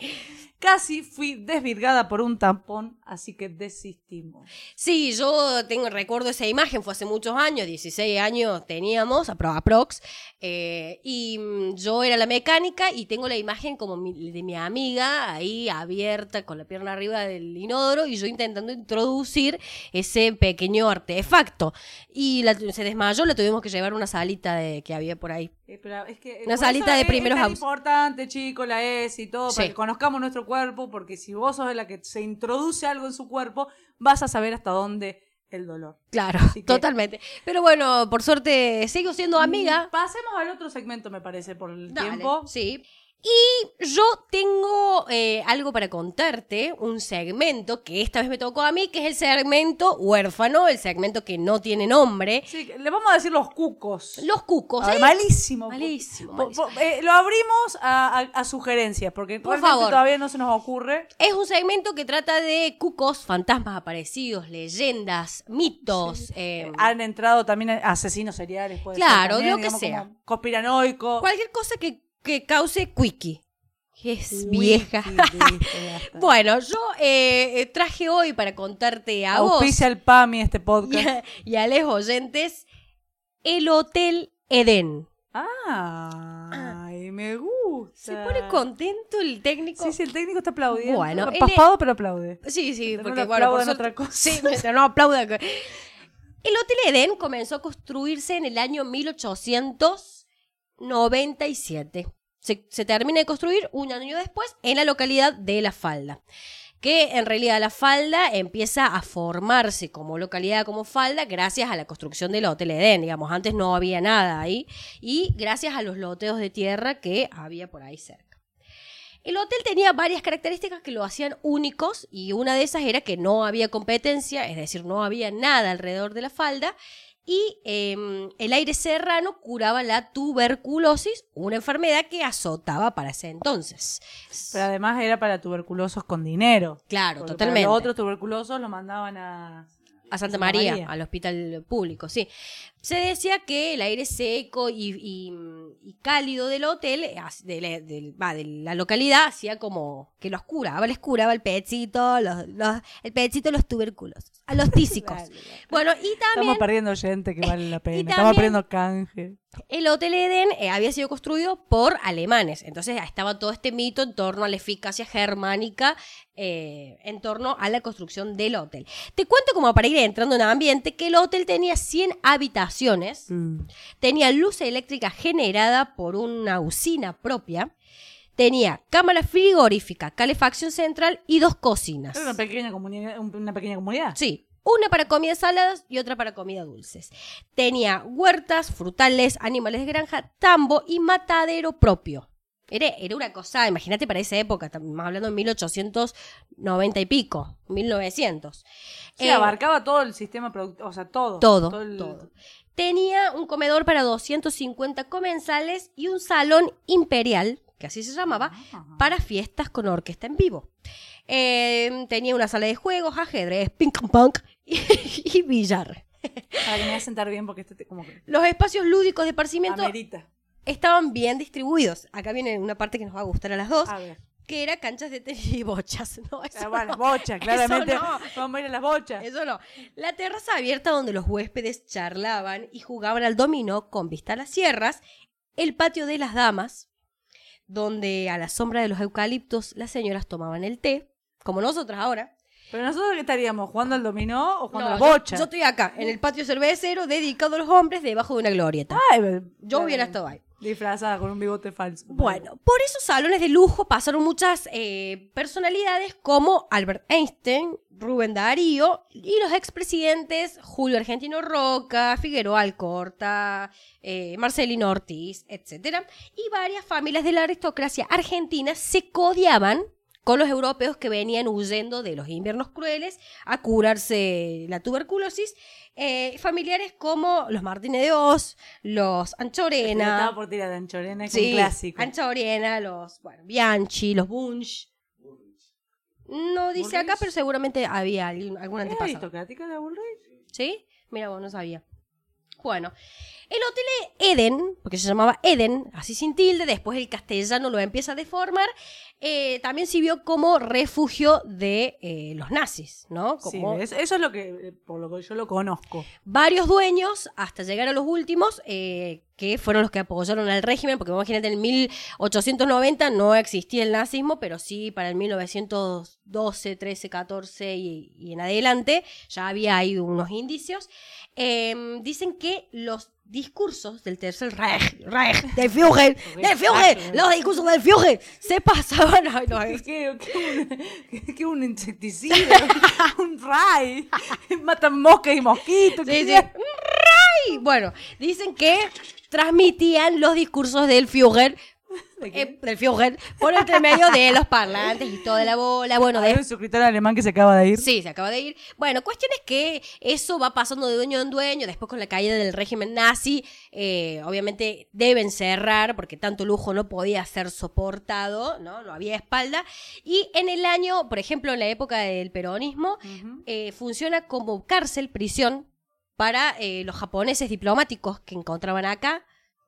Casi fui desvirgada por un tampón, así que desistimos. Sí, yo tengo, recuerdo esa imagen, fue hace muchos años, 16 años teníamos, apro- aprox, eh, y mm, yo era la mecánica y tengo la imagen como mi- de mi amiga ahí abierta con la pierna arriba del inodoro y yo intentando introducir ese pequeño artefacto. Y la- se desmayó, la tuvimos que llevar a una salita de, que había por ahí. Eh, pero es que, Una salita de es- primeros es importante, chicos, la ES y todo, para Sí. que conozcamos nuestro cuerpo, porque si vos sos la que se introduce algo en su cuerpo, vas a saber hasta dónde el dolor. Claro, que- totalmente. Pero bueno, por suerte sigo siendo amiga. Mm, Pasemos al otro segmento, me parece, por el Dale, tiempo. Sí. Y yo tengo eh, algo para contarte, un segmento que esta vez me tocó a mí, que es el segmento huérfano, el segmento que no tiene nombre. Sí, le vamos a decir los cucos. Los cucos, Ah, ¿eh? malísimo. Malísimo, eh, lo abrimos a, a- a sugerencias, porque Por favor. todavía no se nos ocurre. Es un segmento que trata de cucos, fantasmas aparecidos, leyendas, mitos. eh, Han entrado también asesinos seriales, puede ser Claro, también, lo que sea. Conspiranoico. cualquier cosa que, que cause quickie. Es vieja. <laughs> Bueno, yo eh, eh, traje hoy para contarte a vos Auspicia el PAMI este y podcast. a, <laughs> y a los oyentes el Hotel Edén. Ay, me gusta. Se pone contento el técnico. Sí, sí, el técnico está aplaudiendo. Bueno, paspado, pero aplaude. Sí, sí, No porque le bueno, por otra cosa. Sí, no aplauda. El Hotel Edén comenzó a construirse en el año 1897. Se, se termina de construir un año después en la localidad de La Falda. Que en realidad La Falda empieza a formarse como localidad, como Falda, gracias a la construcción del Hotel Edén. Digamos, antes no había nada ahí. Y gracias a los loteos de tierra que había por ahí cerca. El hotel tenía varias características que lo hacían únicos y una de esas era que no había competencia, es decir, no había nada alrededor de la falda y eh, el aire serrano curaba la tuberculosis, una enfermedad que azotaba para ese entonces. Pero además era para tuberculosos con dinero. Claro, totalmente. Los otros tuberculosos lo mandaban a... A Santa María, al hospital público, sí. Se decía que el aire seco y, y- y cálido del hotel, de la, del- va, de la localidad, hacía como que los curaba, les curaba el pechito, los, los- el pechito, los tuberculosos, a los <laughs> tísicos. Bueno, y también Estamos perdiendo gente que vale la <laughs> pena. Estamos perdiendo canje. El Hotel Eden eh, había sido construido por alemanes. Entonces estaba todo este mito en torno a la eficacia germánica, eh, en torno a la construcción del hotel. Te cuento como para ir entrando en ambiente que el hotel tenía 100 habitaciones, tenía luz eléctrica generada por una usina propia, tenía cámara frigorífica, calefacción central y dos cocinas. Era una pequeña comunidad. Una pequeña comunidad. Sí, una para comidas saladas y otra para comida dulces. Tenía huertas, frutales, animales de granja, tambo y matadero propio. Era, era una cosa, imagínate para esa época, estamos hablando de 1890 y pico, 1900. Sí, Eh, abarcaba todo el sistema productivo. O sea, todo. todo, el- todo. Tenía un comedor para 250 comensales y un salón imperial, que así se llamaba, Ah. para fiestas con orquesta en vivo. Eh, tenía una sala de juegos, ajedrez, ping pong y, <laughs> y billar. Para que me haga sentar bien porque te- como que Los espacios lúdicos de esparcimiento amerita. estaban bien distribuidos. Acá viene una parte que nos va a gustar a las dos, A ver. que era canchas de tenis y bochas. <laughs> No, eso Ah, bueno, no. bocha, <laughs> claramente. no. Vamos a ir a las bochas. Eso no. La terraza abierta donde los huéspedes charlaban y jugaban al dominó con vista a las sierras. El patio de las damas, donde a la sombra de los eucaliptos las señoras tomaban el té, como nosotras ahora. Pero nosotros qué estaríamos, jugando al dominó o jugando No, a las yo- bochas. Yo, estoy acá, en el patio cervecero, dedicado a los hombres, debajo de una glorieta. Ay, pero- yo hubiera estado ahí. Disfrazada con un bigote falso. Bueno, por esos salones de lujo pasaron muchas eh, personalidades como Albert Einstein, Rubén Darío y los expresidentes Julio Argentino Roca, Figueroa Alcorta, eh, Marcelino Ortiz, etc. Y varias familias de la aristocracia argentina se codiaban con los europeos que venían huyendo de los inviernos crueles a curarse la tuberculosis. eh, familiares como los Martínez de Oz, los Estaba Anchorena, por tirar de Anchorena, es Sí, un clásico. Ancha Oriena, los bueno, Bianchi, los Bunch. No dice acá, pero seguramente había algún, algún ¿Es antepasado. aristocrática la Bullrich? ¿Sí? Mira, vos no sabía. Bueno, el hotel Eden, porque se llamaba Eden, así sin tilde, después el castellano lo empieza a deformar, eh, también sirvió como refugio de eh, los nazis, ¿no? Sí, es- eso es lo que, eh, por lo que yo lo conozco. varios dueños, hasta llegar a los últimos, eh, que fueron los que apoyaron al régimen, porque imagínate, en 1890 no existía el nazismo, pero sí para el 1912, 13, 14 y, y en adelante ya había ahí unos indicios. Eh, dicen que los discursos del tercer Reich, Reich, del Führer, del Führer, los discursos del Führer, se pasaban... ay, no, ¿Qué, qué, qué un, qué- qué un insecticida? <laughs> un ray. <laughs> Matan moscas y mosquitos. Sí. ¡Ray! Bueno, dicen que transmitían los discursos del Führer, <laughs> Eh, del por entre medio de los parlantes y toda la bola. Bueno, Hay de un suscriptor alemán que se acaba de ir. Sí, se acaba de ir. Bueno, cuestión es que eso va pasando de dueño en dueño, después con la caída del régimen nazi, eh, obviamente deben cerrar porque tanto lujo no podía ser soportado, ¿no? No había espalda. Y en el año, por ejemplo, en la época del peronismo, eh, funciona como cárcel, prisión, para los japoneses diplomáticos que encontraban acá.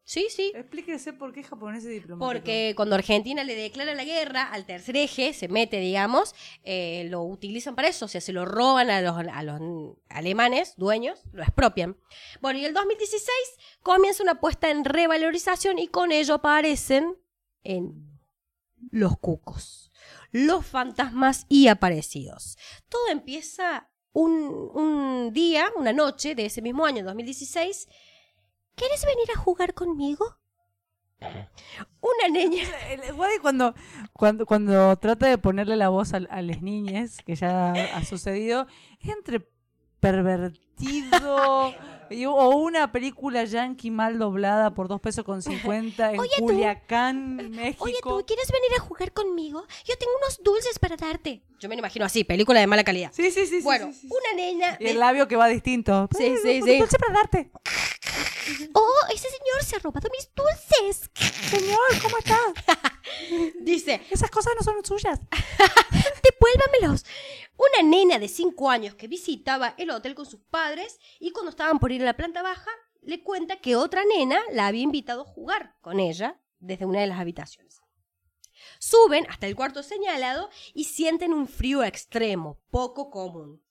Sí, sí. Explíquese por qué japonés es diplomático. Porque cuando Argentina le declara la guerra al tercer eje, se mete, digamos, eh, lo utilizan para eso, o sea, se lo roban a los, a los alemanes, dueños, lo expropian. Bueno, y el 2016 comienza una apuesta en revalorización y con ello aparecen en los cucos, los fantasmas y aparecidos. Todo empieza un, un día, una noche de ese mismo año, 2016. ¿Quieres venir a jugar conmigo? Una niña. Cuando, cuando, cuando trata de ponerle la voz a, a las niñas, que ya ha sucedido, es entre pervertido o una película yankee mal doblada por dos pesos con 50 en Oye, tú. Culiacán, México. Oye, ¿tú quieres venir a jugar conmigo? Yo tengo unos dulces para darte. Yo me lo imagino así, película de mala calidad. Sí, sí, sí. sí, bueno, sí, sí. una nena. Y de- el labio que va distinto. Sí, Eh, sí, un sí. dulce para darte. Oh, ese señor se ha robado mis dulces. Señor, ¿cómo estás? <laughs> Dice, Esas cosas no son suyas. <laughs> devuélvamelos. Una nena de 5 años que visitaba el hotel con sus padres y cuando estaban por ir a la planta baja, le cuenta que otra nena la había invitado a jugar con ella desde una de las habitaciones. Suben hasta el cuarto señalado y sienten un frío extremo, poco común.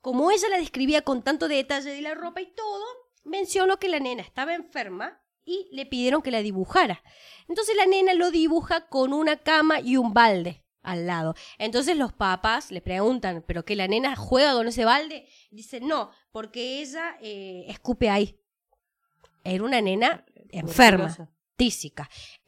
Como ella la describía con tanto detalle de la ropa y todo, mencionó que la nena estaba enferma y le pidieron que la dibujara. Entonces la nena lo dibuja con una cama y un balde al lado. Entonces los papás le preguntan, ¿pero que la nena juega con ese balde? Dice, no, porque ella eh, escupe ahí. Era una nena enferma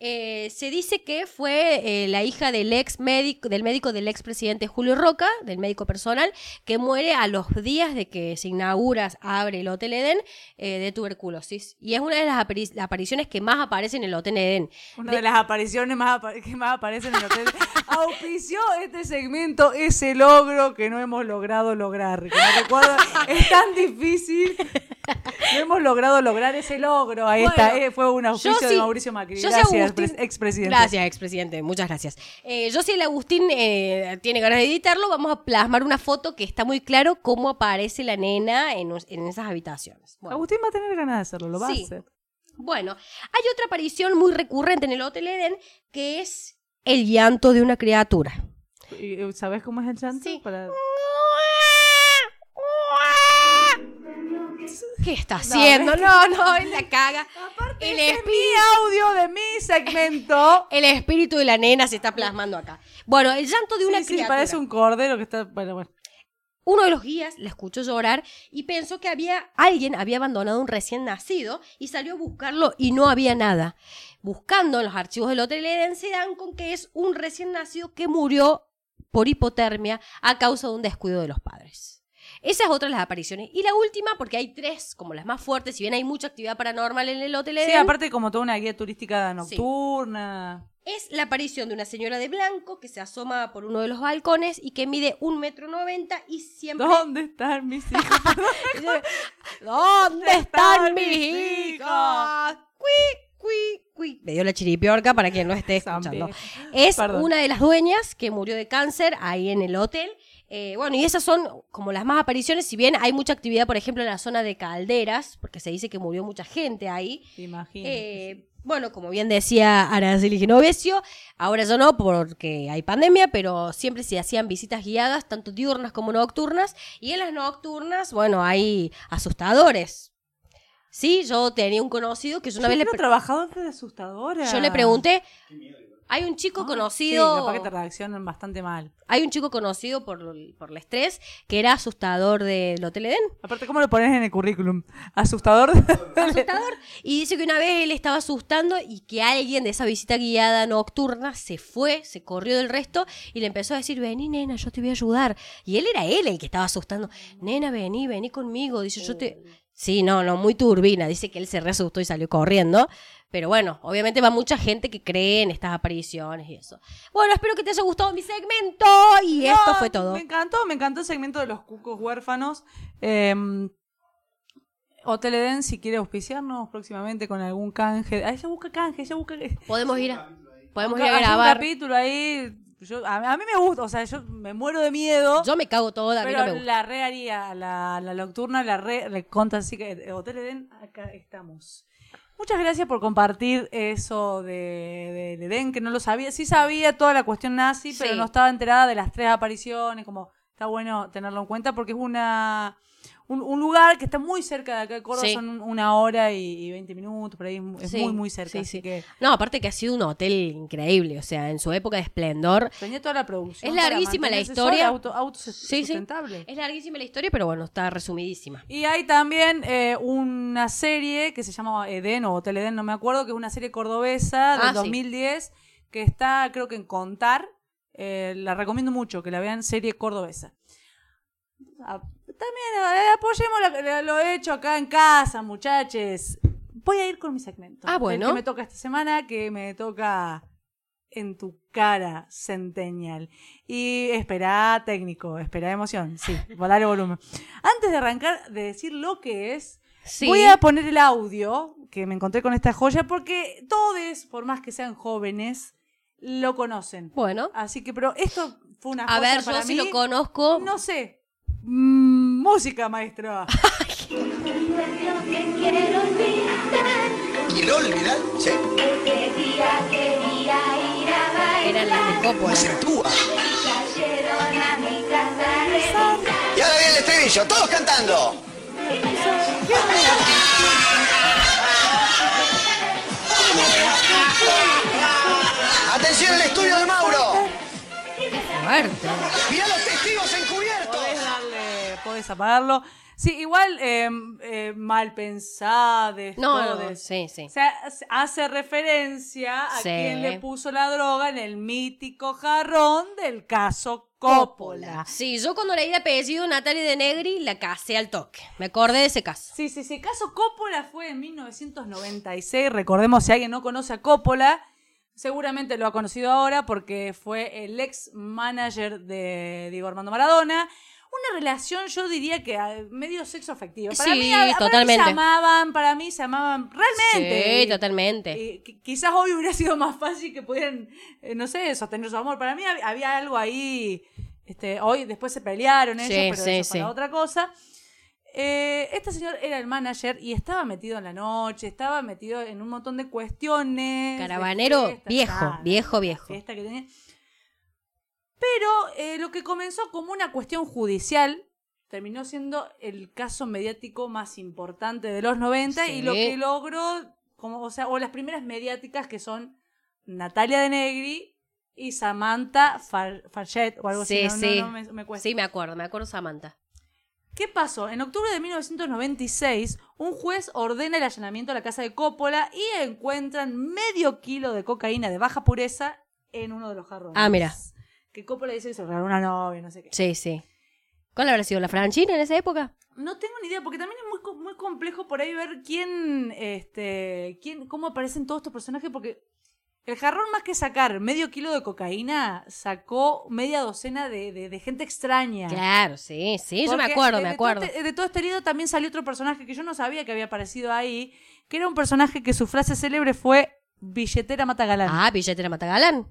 Eh, se dice que fue eh, la hija del ex médico, del médico del ex presidente Julio Roca, del médico personal, que muere a los días de que se inaugura, abre el Hotel Edén, eh, de tuberculosis. Y es una de las apari- apariciones que más aparece en el Hotel Edén. Una de las apariciones más apa- que más aparecen en el hotel. <laughs> Auspició este segmento ese logro que no hemos logrado lograr. Que no recuerdo, es tan difícil. No hemos logrado lograr ese logro. Ahí Bueno, está. eh, fue un auspicio de sí- Mauricio Macri. Gracias, expresidente. Gracias, expresidente. Muchas gracias. Eh, yo, si el Agustín eh, tiene ganas de editarlo, vamos a plasmar una foto que está muy claro cómo aparece la nena en, esas habitaciones. Bueno. Agustín va a tener ganas de hacerlo, lo va Sí. a hacer. Bueno, hay otra aparición muy recurrente en el Hotel Eden que es el llanto de una criatura. ¿Y, eh, ¿Sabes cómo es el llanto? Sí. Para- ¿Qué está haciendo? No, no, él la caga. El Es espíritu, mi audio de mi segmento. <laughs> el espíritu de la nena se está plasmando acá. Bueno, el llanto de una sí, sí, criatura. parece un cordero que está. Bueno, bueno. Uno de los guías la escuchó llorar y pensó que había alguien había abandonado un recién nacido y salió a buscarlo y no había nada. Buscando en los archivos del Hotel Eden se dan con que es un recién nacido que murió por hipotermia a causa de un descuido de los padres. Esa es otra de las apariciones. Y la última, porque hay tres, como las más fuertes, si bien hay mucha actividad paranormal en el Hotel Sí, aparte como toda una guía turística nocturna. es la aparición de una señora de blanco que se asoma por uno de los balcones y que mide un metro noventa y siempre... ¿Dónde están mis hijos? <laughs> ¿Dónde están mis hijos? Cui, cui, Uy, me dio la chiripiorca para quien no esté escuchando. Es Perdón. una de las dueñas que murió de cáncer ahí en el hotel. Eh, bueno, y esas son como las más apariciones, si bien hay mucha actividad, por ejemplo, en la zona de Calderas, porque se dice que murió mucha gente ahí. Te imagino. Eh, bueno, como bien decía Araceli Genovesio, ahora ya no porque hay pandemia, pero siempre se hacían visitas guiadas, tanto diurnas como nocturnas, y en las nocturnas, bueno, hay asustadores. Sí, yo tenía un conocido que yo una Yo vez le, quiero pre- trabajador de asustadora. yo le pregunté, hay un chico Ah, conocido, Sí, capaz que te reaccionan bastante mal. hay un chico conocido por, por el estrés que era asustador del Hotel Edén. Aparte, ¿cómo lo pones en el currículum? Asustador. <laughs> asustador. Y dice que una vez él estaba asustando y que alguien de esa visita guiada nocturna se fue, se corrió del resto y le empezó a decir, vení nena, yo te voy a ayudar. Y él era él el que estaba asustando. Nena, vení, vení conmigo. Dice, yo te... Sí, no, no, muy turbina. Dice que él se reasustó y salió corriendo. Pero bueno, obviamente va mucha gente que cree en estas apariciones y eso. Bueno, espero que te haya gustado mi segmento. Y esto fue todo. Me encantó, me encantó el segmento de los cucos huérfanos. Eh, Hotel Eden, si quiere auspiciarnos próximamente con algún canje. Ah, ella busca canje, ella busca. Podemos ir a, podemos ir a Hace un grabar. capítulo ahí. Yo, a, a mí me gusta, o sea, yo me muero de miedo. Yo me cago toda, a mí pero no me gusta. la re haría, la, la nocturna, la re, le conta así que eh, Hotel Eden, acá estamos. Muchas gracias por compartir eso de, de Eden, que no lo sabía. Sí sabía toda la cuestión nazi, pero no estaba enterada de las tres apariciones, como está bueno tenerlo en cuenta porque es una un, un lugar que está muy cerca de acá de Córdoba, Sí. son un- una hora y, 20 minutos, por ahí es Sí, muy, muy cerca. sí, así que No, aparte que ha sido un hotel increíble, o sea, en su época de esplendor. tenía toda la producción. Es larguísima la historia. auto, autos sí. sustentable. Es larguísima la historia, pero bueno, está resumidísima. Y hay también eh, una serie que se llama Eden o Hotel Eden, no me acuerdo, que es una serie cordobesa del Ah, sí. 2010 que está, creo que en Contar. Eh, la recomiendo mucho, que la vean, serie cordobesa. También eh, apoyemos la- lo hecho acá en casa, muchachos. Voy a ir con mi segmento. Ah, El bueno. que me toca esta semana, que me toca en tu cara, Centennial. Y espera técnico, espera emoción. Sí, volar volumen. Antes de arrancar de decir lo que es, Sí. voy a poner el audio que me encontré con esta joya porque todos, por más que sean jóvenes, lo conocen. Bueno, Así que, pero esto fue una a joya ver, yo para si mí. lo conozco. No sé. Mm, música, maestro. ¿Quiero olvidar? Sí. Eran las de Coppola. Acentúa. Y ahora viene el estribillo, todos cantando. Atención al estudio de Mauro. Fuerte. Mirá los testigos encubiertos. Podés apagarlo. Sí, igual eh, eh, mal pensades. No, todes. sí, sí. O sea, hace- hace referencia a Sí. quien le puso la droga en el mítico jarrón del caso Coppola. Sí, yo cuando leí el apellido Natalia de Negri la casé al toque. Me acordé de ese caso. Sí, sí, sí. El caso Coppola fue en 1996. Recordemos, si alguien no conoce a Coppola, seguramente lo ha conocido ahora porque fue el ex manager de Diego Armando Maradona. Una relación, yo diría que ah, medio sexo afectiva. Para Sí, mí, a- para mí totalmente. se amaban, para mí se amaban realmente. Sí, totalmente. Qui- quizás hoy hubiera <laughs> sido más fácil que pudieran, eh, no sé, sostener su amor. Para mí hab- había algo ahí. Este, hoy después se pelearon ellos, Sí, pero sí, eso para otra cosa. Eh, este señor era el manager y estaba metido en la noche, estaba metido en un montón de cuestiones. de Caravanero fiestas, viejo, claro, viejo, la viejo. Pero eh, lo que comenzó como una cuestión judicial terminó siendo el caso mediático más importante de los 90 y lo que logró, como, o sea, o las primeras mediáticas que son Natalia de Negri y Samantha Far Farget o algo Sí, así. no- sí. no- no me- me cuesta. Sí, me acuerdo, me acuerdo Samantha. ¿Qué pasó? En octubre de 1996, un juez ordena el allanamiento a la casa de Coppola y encuentran medio kilo de cocaína de baja pureza en uno de los jarrones. Ah, mira. Que Coppola dice que se regaló una novia, no sé qué. Sí, sí. ¿Cuál habrá sido la Franchina en esa época? No tengo ni idea, porque también es muy, muy complejo por ahí ver quién, este, quién, cómo aparecen todos estos personajes, porque el jarrón más que sacar medio kilo de cocaína, sacó media docena de, de- de gente extraña. Claro, sí, sí, yo me Porque acuerdo, de- me todo acuerdo. este- de todo este lío también salió otro personaje que yo no sabía que había aparecido ahí, que era un personaje que su frase célebre fue Billetera Matagalán. Ah, billetera Matagalán.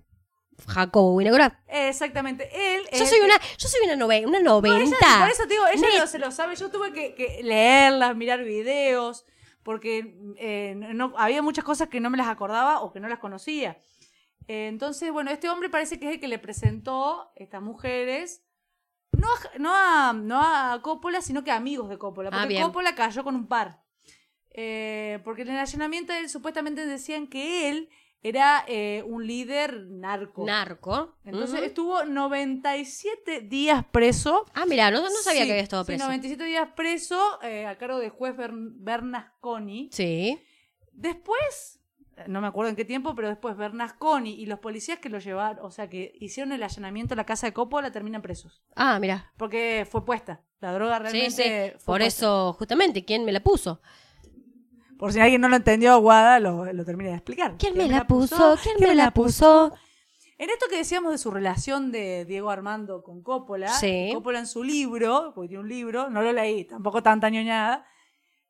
Jacobo Winograd. Exactamente. Él Yo es soy una, yo soy una, nove- una No, ella- noventa. por eso te digo, ella no se lo sabe. Yo tuve que, que leerlas, mirar videos, porque eh, no, había muchas cosas que no me las acordaba o que no las conocía. Eh, entonces, bueno, este hombre parece que es el que le presentó estas mujeres, no a, no a, no a Coppola, sino que a amigos de Coppola, Ah, porque. Coppola cayó con un par. Eh, porque en el allanamiento él, supuestamente decían que él era eh, un líder narco. Narco. Entonces Ujú. estuvo 97 días preso. Ah, mira, no, no sabía Sí, que había estado sí, preso. 97 días preso eh, a cargo del juez Bern- Bernasconi. Sí. Después, no me acuerdo en qué tiempo, pero después Bernasconi y los policías que lo llevaron, o sea, que hicieron el allanamiento a la casa de Coppola terminan presos. Ah, mira. Porque fue puesta. La droga Sí, realmente sí. fue Por puesta. eso, justamente, ¿quién me la puso? Por si alguien no lo entendió, Guada lo, lo termina de explicar. ¿Quién me la puso? ¿Quién me la puso? En esto que decíamos de su relación de Diego Armando con Coppola, Sí. Coppola en su libro, porque tiene un libro, no lo leí, tampoco tanta ñoñada,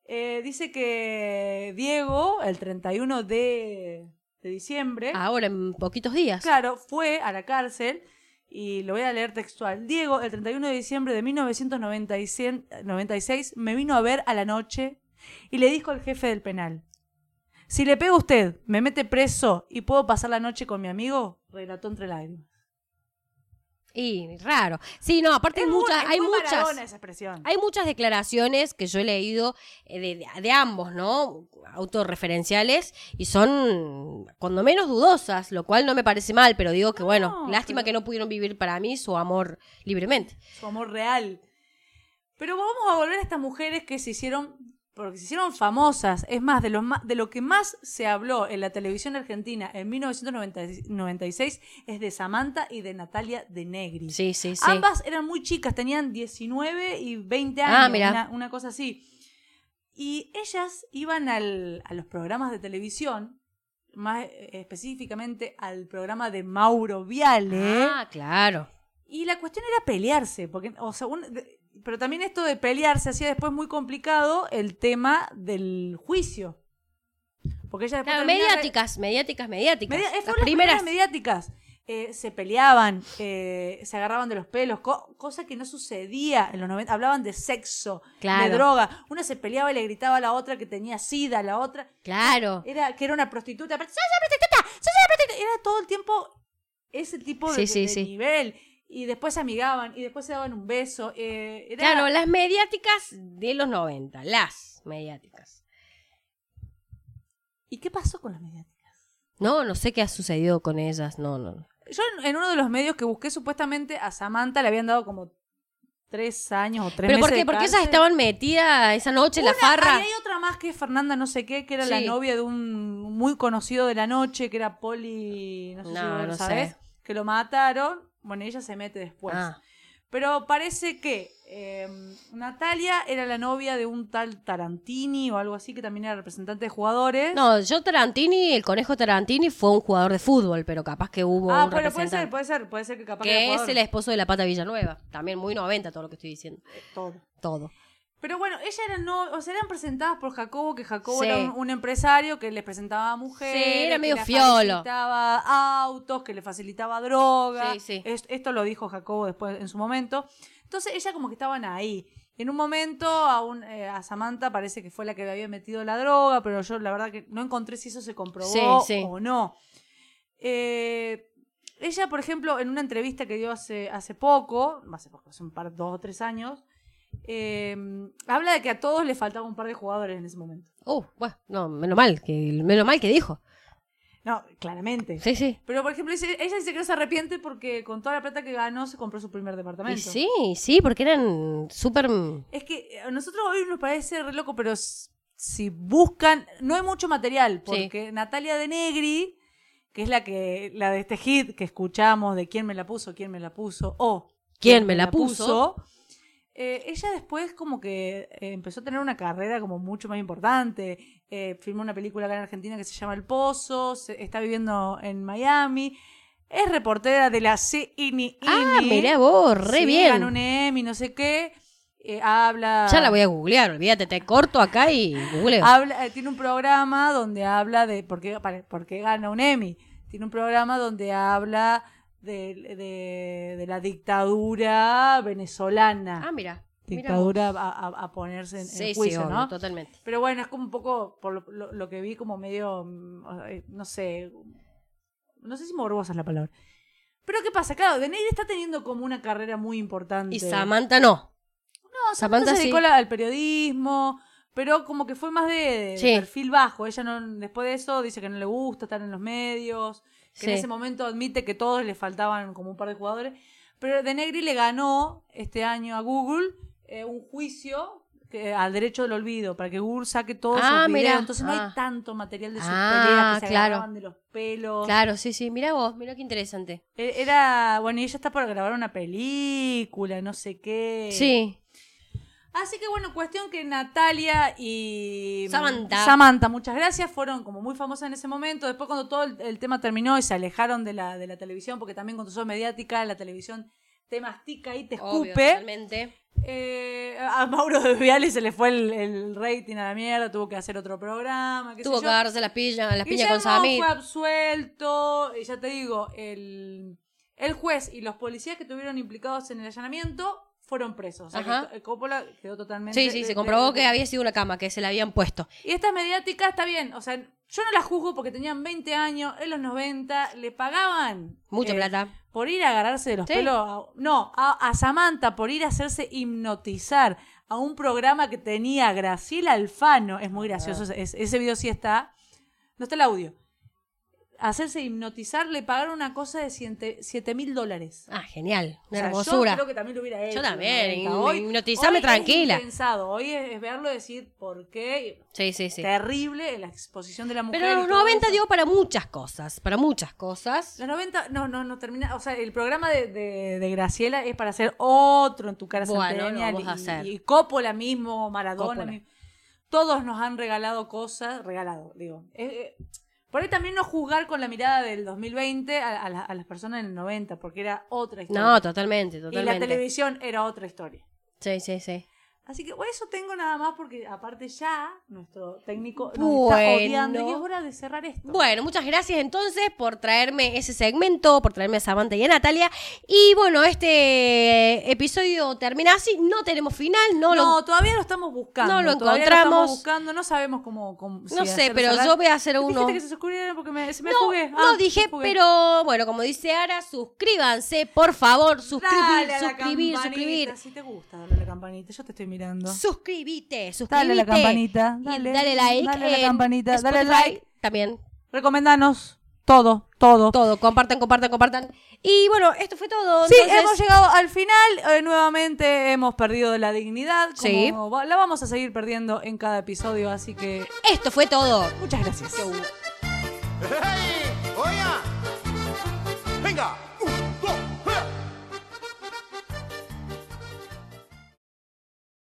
eh, dice que Diego, el 31 de, de diciembre, Ahora, en poquitos días. claro, fue a la cárcel, y lo voy a leer textual. Diego, el 31 de diciembre de 1996, me vino a ver a la noche y le dijo al jefe del penal, si le pega a usted, me mete preso y puedo pasar la noche con mi amigo, relató entre lágrimas. Y raro. Sí, no, aparte hay Es muy- es hay muy muchas. Esa expresión. Hay muchas declaraciones que yo he leído eh, de, de- de ambos, ¿no? Autorreferenciales y son cuando menos dudosas, lo cual no me parece mal, pero digo que bueno, No, lástima pero- que no pudieron vivir para mí su amor libremente. su amor real. Pero vamos a volver a estas mujeres que se hicieron, porque se hicieron famosas. Es más, de lo, de lo que más se habló en la televisión argentina en 1996 es de Samantha y de Natalia de Negri. Sí, sí, sí. Ambas eran muy chicas, tenían 19 y 20 años, Ah, mirá. Una, una cosa así. Y ellas iban al- a los programas de televisión, más eh, específicamente al programa de Mauro Viale. Ah, claro. Y la cuestión era pelearse, porque, o sea, un- de- pero también esto de pelearse hacía después muy complicado el tema del juicio. Porque ella después Claro, termina re- mediáticas, mediáticas, mediáticas. Eh, las las primeras. mediáticas. Eh, se peleaban, eh, se agarraban de los pelos, co- cosa que no sucedía en los 90. Hablaban de sexo, Claro. de droga. Una se peleaba y le gritaba a la otra que tenía sida, la otra Claro. era que era una prostituta. ¡Sos una prostituta! ¡Sos una prostituta! Era todo el tiempo ese tipo de, Sí, sí, de- de sí. nivel. Y después se amigaban y después se daban un beso. eh, era- Claro, las mediáticas de los 90, las mediáticas. ¿Y qué pasó con las mediáticas? No, no sé qué ha sucedido con ellas, no, no. Yo en, uno de los medios que busqué, supuestamente a Samantha le habían dado como tres años o tres ¿Pero meses por qué? Porque ellas estaban metidas esa noche en la farra. Hay otra más que es Fernanda no sé qué, que era la Sí. novia de un muy conocido de la noche, que era Poli, no sé si No, vos lo no sabés, sé. que lo mataron. Bueno, ella se mete después. Ah. Pero parece que eh, Natalia era la novia de un tal Tarantini o algo así, que también era representante de jugadores. No, yo Tarantini, el conejo Tarantini fue un jugador de fútbol, pero capaz que hubo ah, un pero puede ser, puede ser, puede ser que capaz que era es el esposo de la Pata Villanueva. También muy 90 todo lo que estoy diciendo. Todo. Todo. Pero bueno, ellas eran, no, o sea, eran presentadas por Jacobo, que Jacobo Sí. era un, un empresario que les presentaba a mujeres. Sí, era que medio les fiolo. facilitaba autos, que le facilitaba droga. Sí, sí. Es- esto lo dijo Jacobo después en su momento. Entonces, ellas como que estaban ahí. En un momento a, un, eh, a Samantha parece que fue la que había metido la droga, pero yo la verdad que no encontré si eso se comprobó o no. Eh, ella, por ejemplo, en una entrevista que dio hace, hace poco, hace poco, hace un par, dos o tres años, eh, habla de que a todos le faltaba un par de jugadores en ese momento. Uh, bueno, no, menos mal, que, menos mal que dijo. No, claramente. Sí, sí. Pero, por ejemplo, ella dice que no se arrepiente porque con toda la plata que ganó se compró su primer Y departamento. sí, sí, porque eran súper... Es que eh, a nosotros hoy nos parece re loco, pero si buscan, no hay mucho material, Sí. porque Natalia de Negri, que es la que la de este hit que escuchamos de quién me la puso, quién me la puso, o ¿Quién me la puso? Eh, ella después como que eh, empezó a tener una carrera como mucho más importante. Eh, filmó una película acá en Argentina que se llama El Pozo, se- está viviendo en Miami. Es reportera de la CNI. Ah, mirá vos, re Sí, bien. Ganó un Emmy, no sé qué. eh, habla... Ya la voy a googlear, olvídate, te corto acá y googleo. habla, tiene un programa donde habla de por qué, por qué gana un Emmy. Tiene un programa donde habla de, de- de la dictadura venezolana. Ah, mira. dictadura a, a- a ponerse en, en Sí, sí, juicio, obvio, ¿no? totalmente. Pero bueno, es como un poco, por lo, lo- lo que vi, como medio, eh, no sé, no sé si morbosa es la palabra. Pero ¿qué pasa? Claro, De Negri está teniendo como una carrera muy importante. Y Samantha no. No, Samantha Samantha se sí. dedicó al periodismo, pero como que fue más de, de Sí. perfil bajo. Ella no, después de eso dice que no le gusta estar en los medios, que en ese momento admite que todos le faltaban como un par de jugadores. Pero De Negri le ganó este año a Google eh, un juicio que, al derecho del olvido, para que Google saque todos Ah, sus videos. mirá. Entonces no Ah. hay tanto material de sus Ah, peleas que se claro. agarraban de los pelos. Claro, sí, sí. Mira vos, mira qué interesante. E- Era, bueno, y ella está por grabar una película, no sé qué. Sí. Así que bueno, cuestión que Natalia y Samantha. Samantha, muchas gracias, fueron como muy famosas en ese momento. Después cuando todo el, el tema terminó y se alejaron de la, de la televisión, porque también cuando sos mediática, la televisión te mastica y te Obvio, escupe. totalmente. Eh, a Mauro de Viale se le fue el, el rating a la mierda, tuvo que hacer otro programa. qué sé Tuvo que yo. agarrarse las piñas, las Guillermo con Samit. fue absuelto, y ya te digo, el, el juez y los policías que estuvieron implicados en el allanamiento fueron presos. O sea, Ajá. que Coppola quedó totalmente... Sí, sí, de- se comprobó de- que había sido una cama, que se la habían puesto. Y esta mediática está bien, o sea, yo no la juzgo porque tenían 20 años, en los 90, le pagaban... Mucha eh, plata. Por ir a agarrarse de los Sí. pelos. no, a, a Samantha por ir a hacerse hipnotizar a un programa que tenía Graciela Alfano. Es muy gracioso. Ah. ese video sí está. No está el audio. Hacerse hipnotizar, le pagaron una cosa de 7 mil dólares. Ah, genial. O Una sea, hermosura. Yo creo que también lo hubiera hecho. los también, 90. Hoy- hipnotizame hoy tranquila. Es. Hoy es, es verlo y decir por qué. Sí, sí, sí. Terrible la exposición de la mujer. Pero y los todo 90 eso. dio para muchas cosas. Para muchas cosas. Los 90, no, no, no termina. O sea, el programa de, de, de Graciela es para hacer otro en tu cara Bueno, lo vamos a y, hacer. y Coppola mismo, Maradona Coppola. mismo. Todos nos han regalado cosas. Regalado, digo. Eh, eh, por ahí también no juzgar con la mirada del 2020 a, a la- a las personas en el 90, porque era otra historia. No, totalmente, y la totalmente. televisión era otra historia. Sí, sí, sí. Así que eso tengo nada más porque aparte ya nuestro técnico nos Bueno. está odiando y es hora de cerrar esto. Bueno, muchas gracias entonces por traerme ese segmento, por traerme a Samantha y a Natalia. Y bueno, este episodio termina así. No tenemos final, no, No, lo. todavía lo estamos buscando. No lo encontramos. estamos buscando, no sabemos cómo. cómo si No sé, pero cerrar. yo voy a hacer Dijiste uno. que se suscribieran porque me, se me No, fugué. no Ah, dije, pero bueno, como dice Ara, suscríbanse, por favor, suscribir, Dale a la suscribir, suscribir. Si te gusta, dale a la campanita. Yo te estoy mirando. Suscribite, suscribite. Dale la campanita, y dale, dale like. dale la campanita, dale like. También. Recomendanos todo, todo. Todo, compartan, compartan, compartan. Y bueno, esto fue todo. Sí, entonces- hemos llegado al final. Eh, nuevamente hemos perdido la dignidad. Como Sí. va- La vamos a seguir perdiendo en cada episodio. Así que Esto fue todo. muchas gracias. ¡Hey!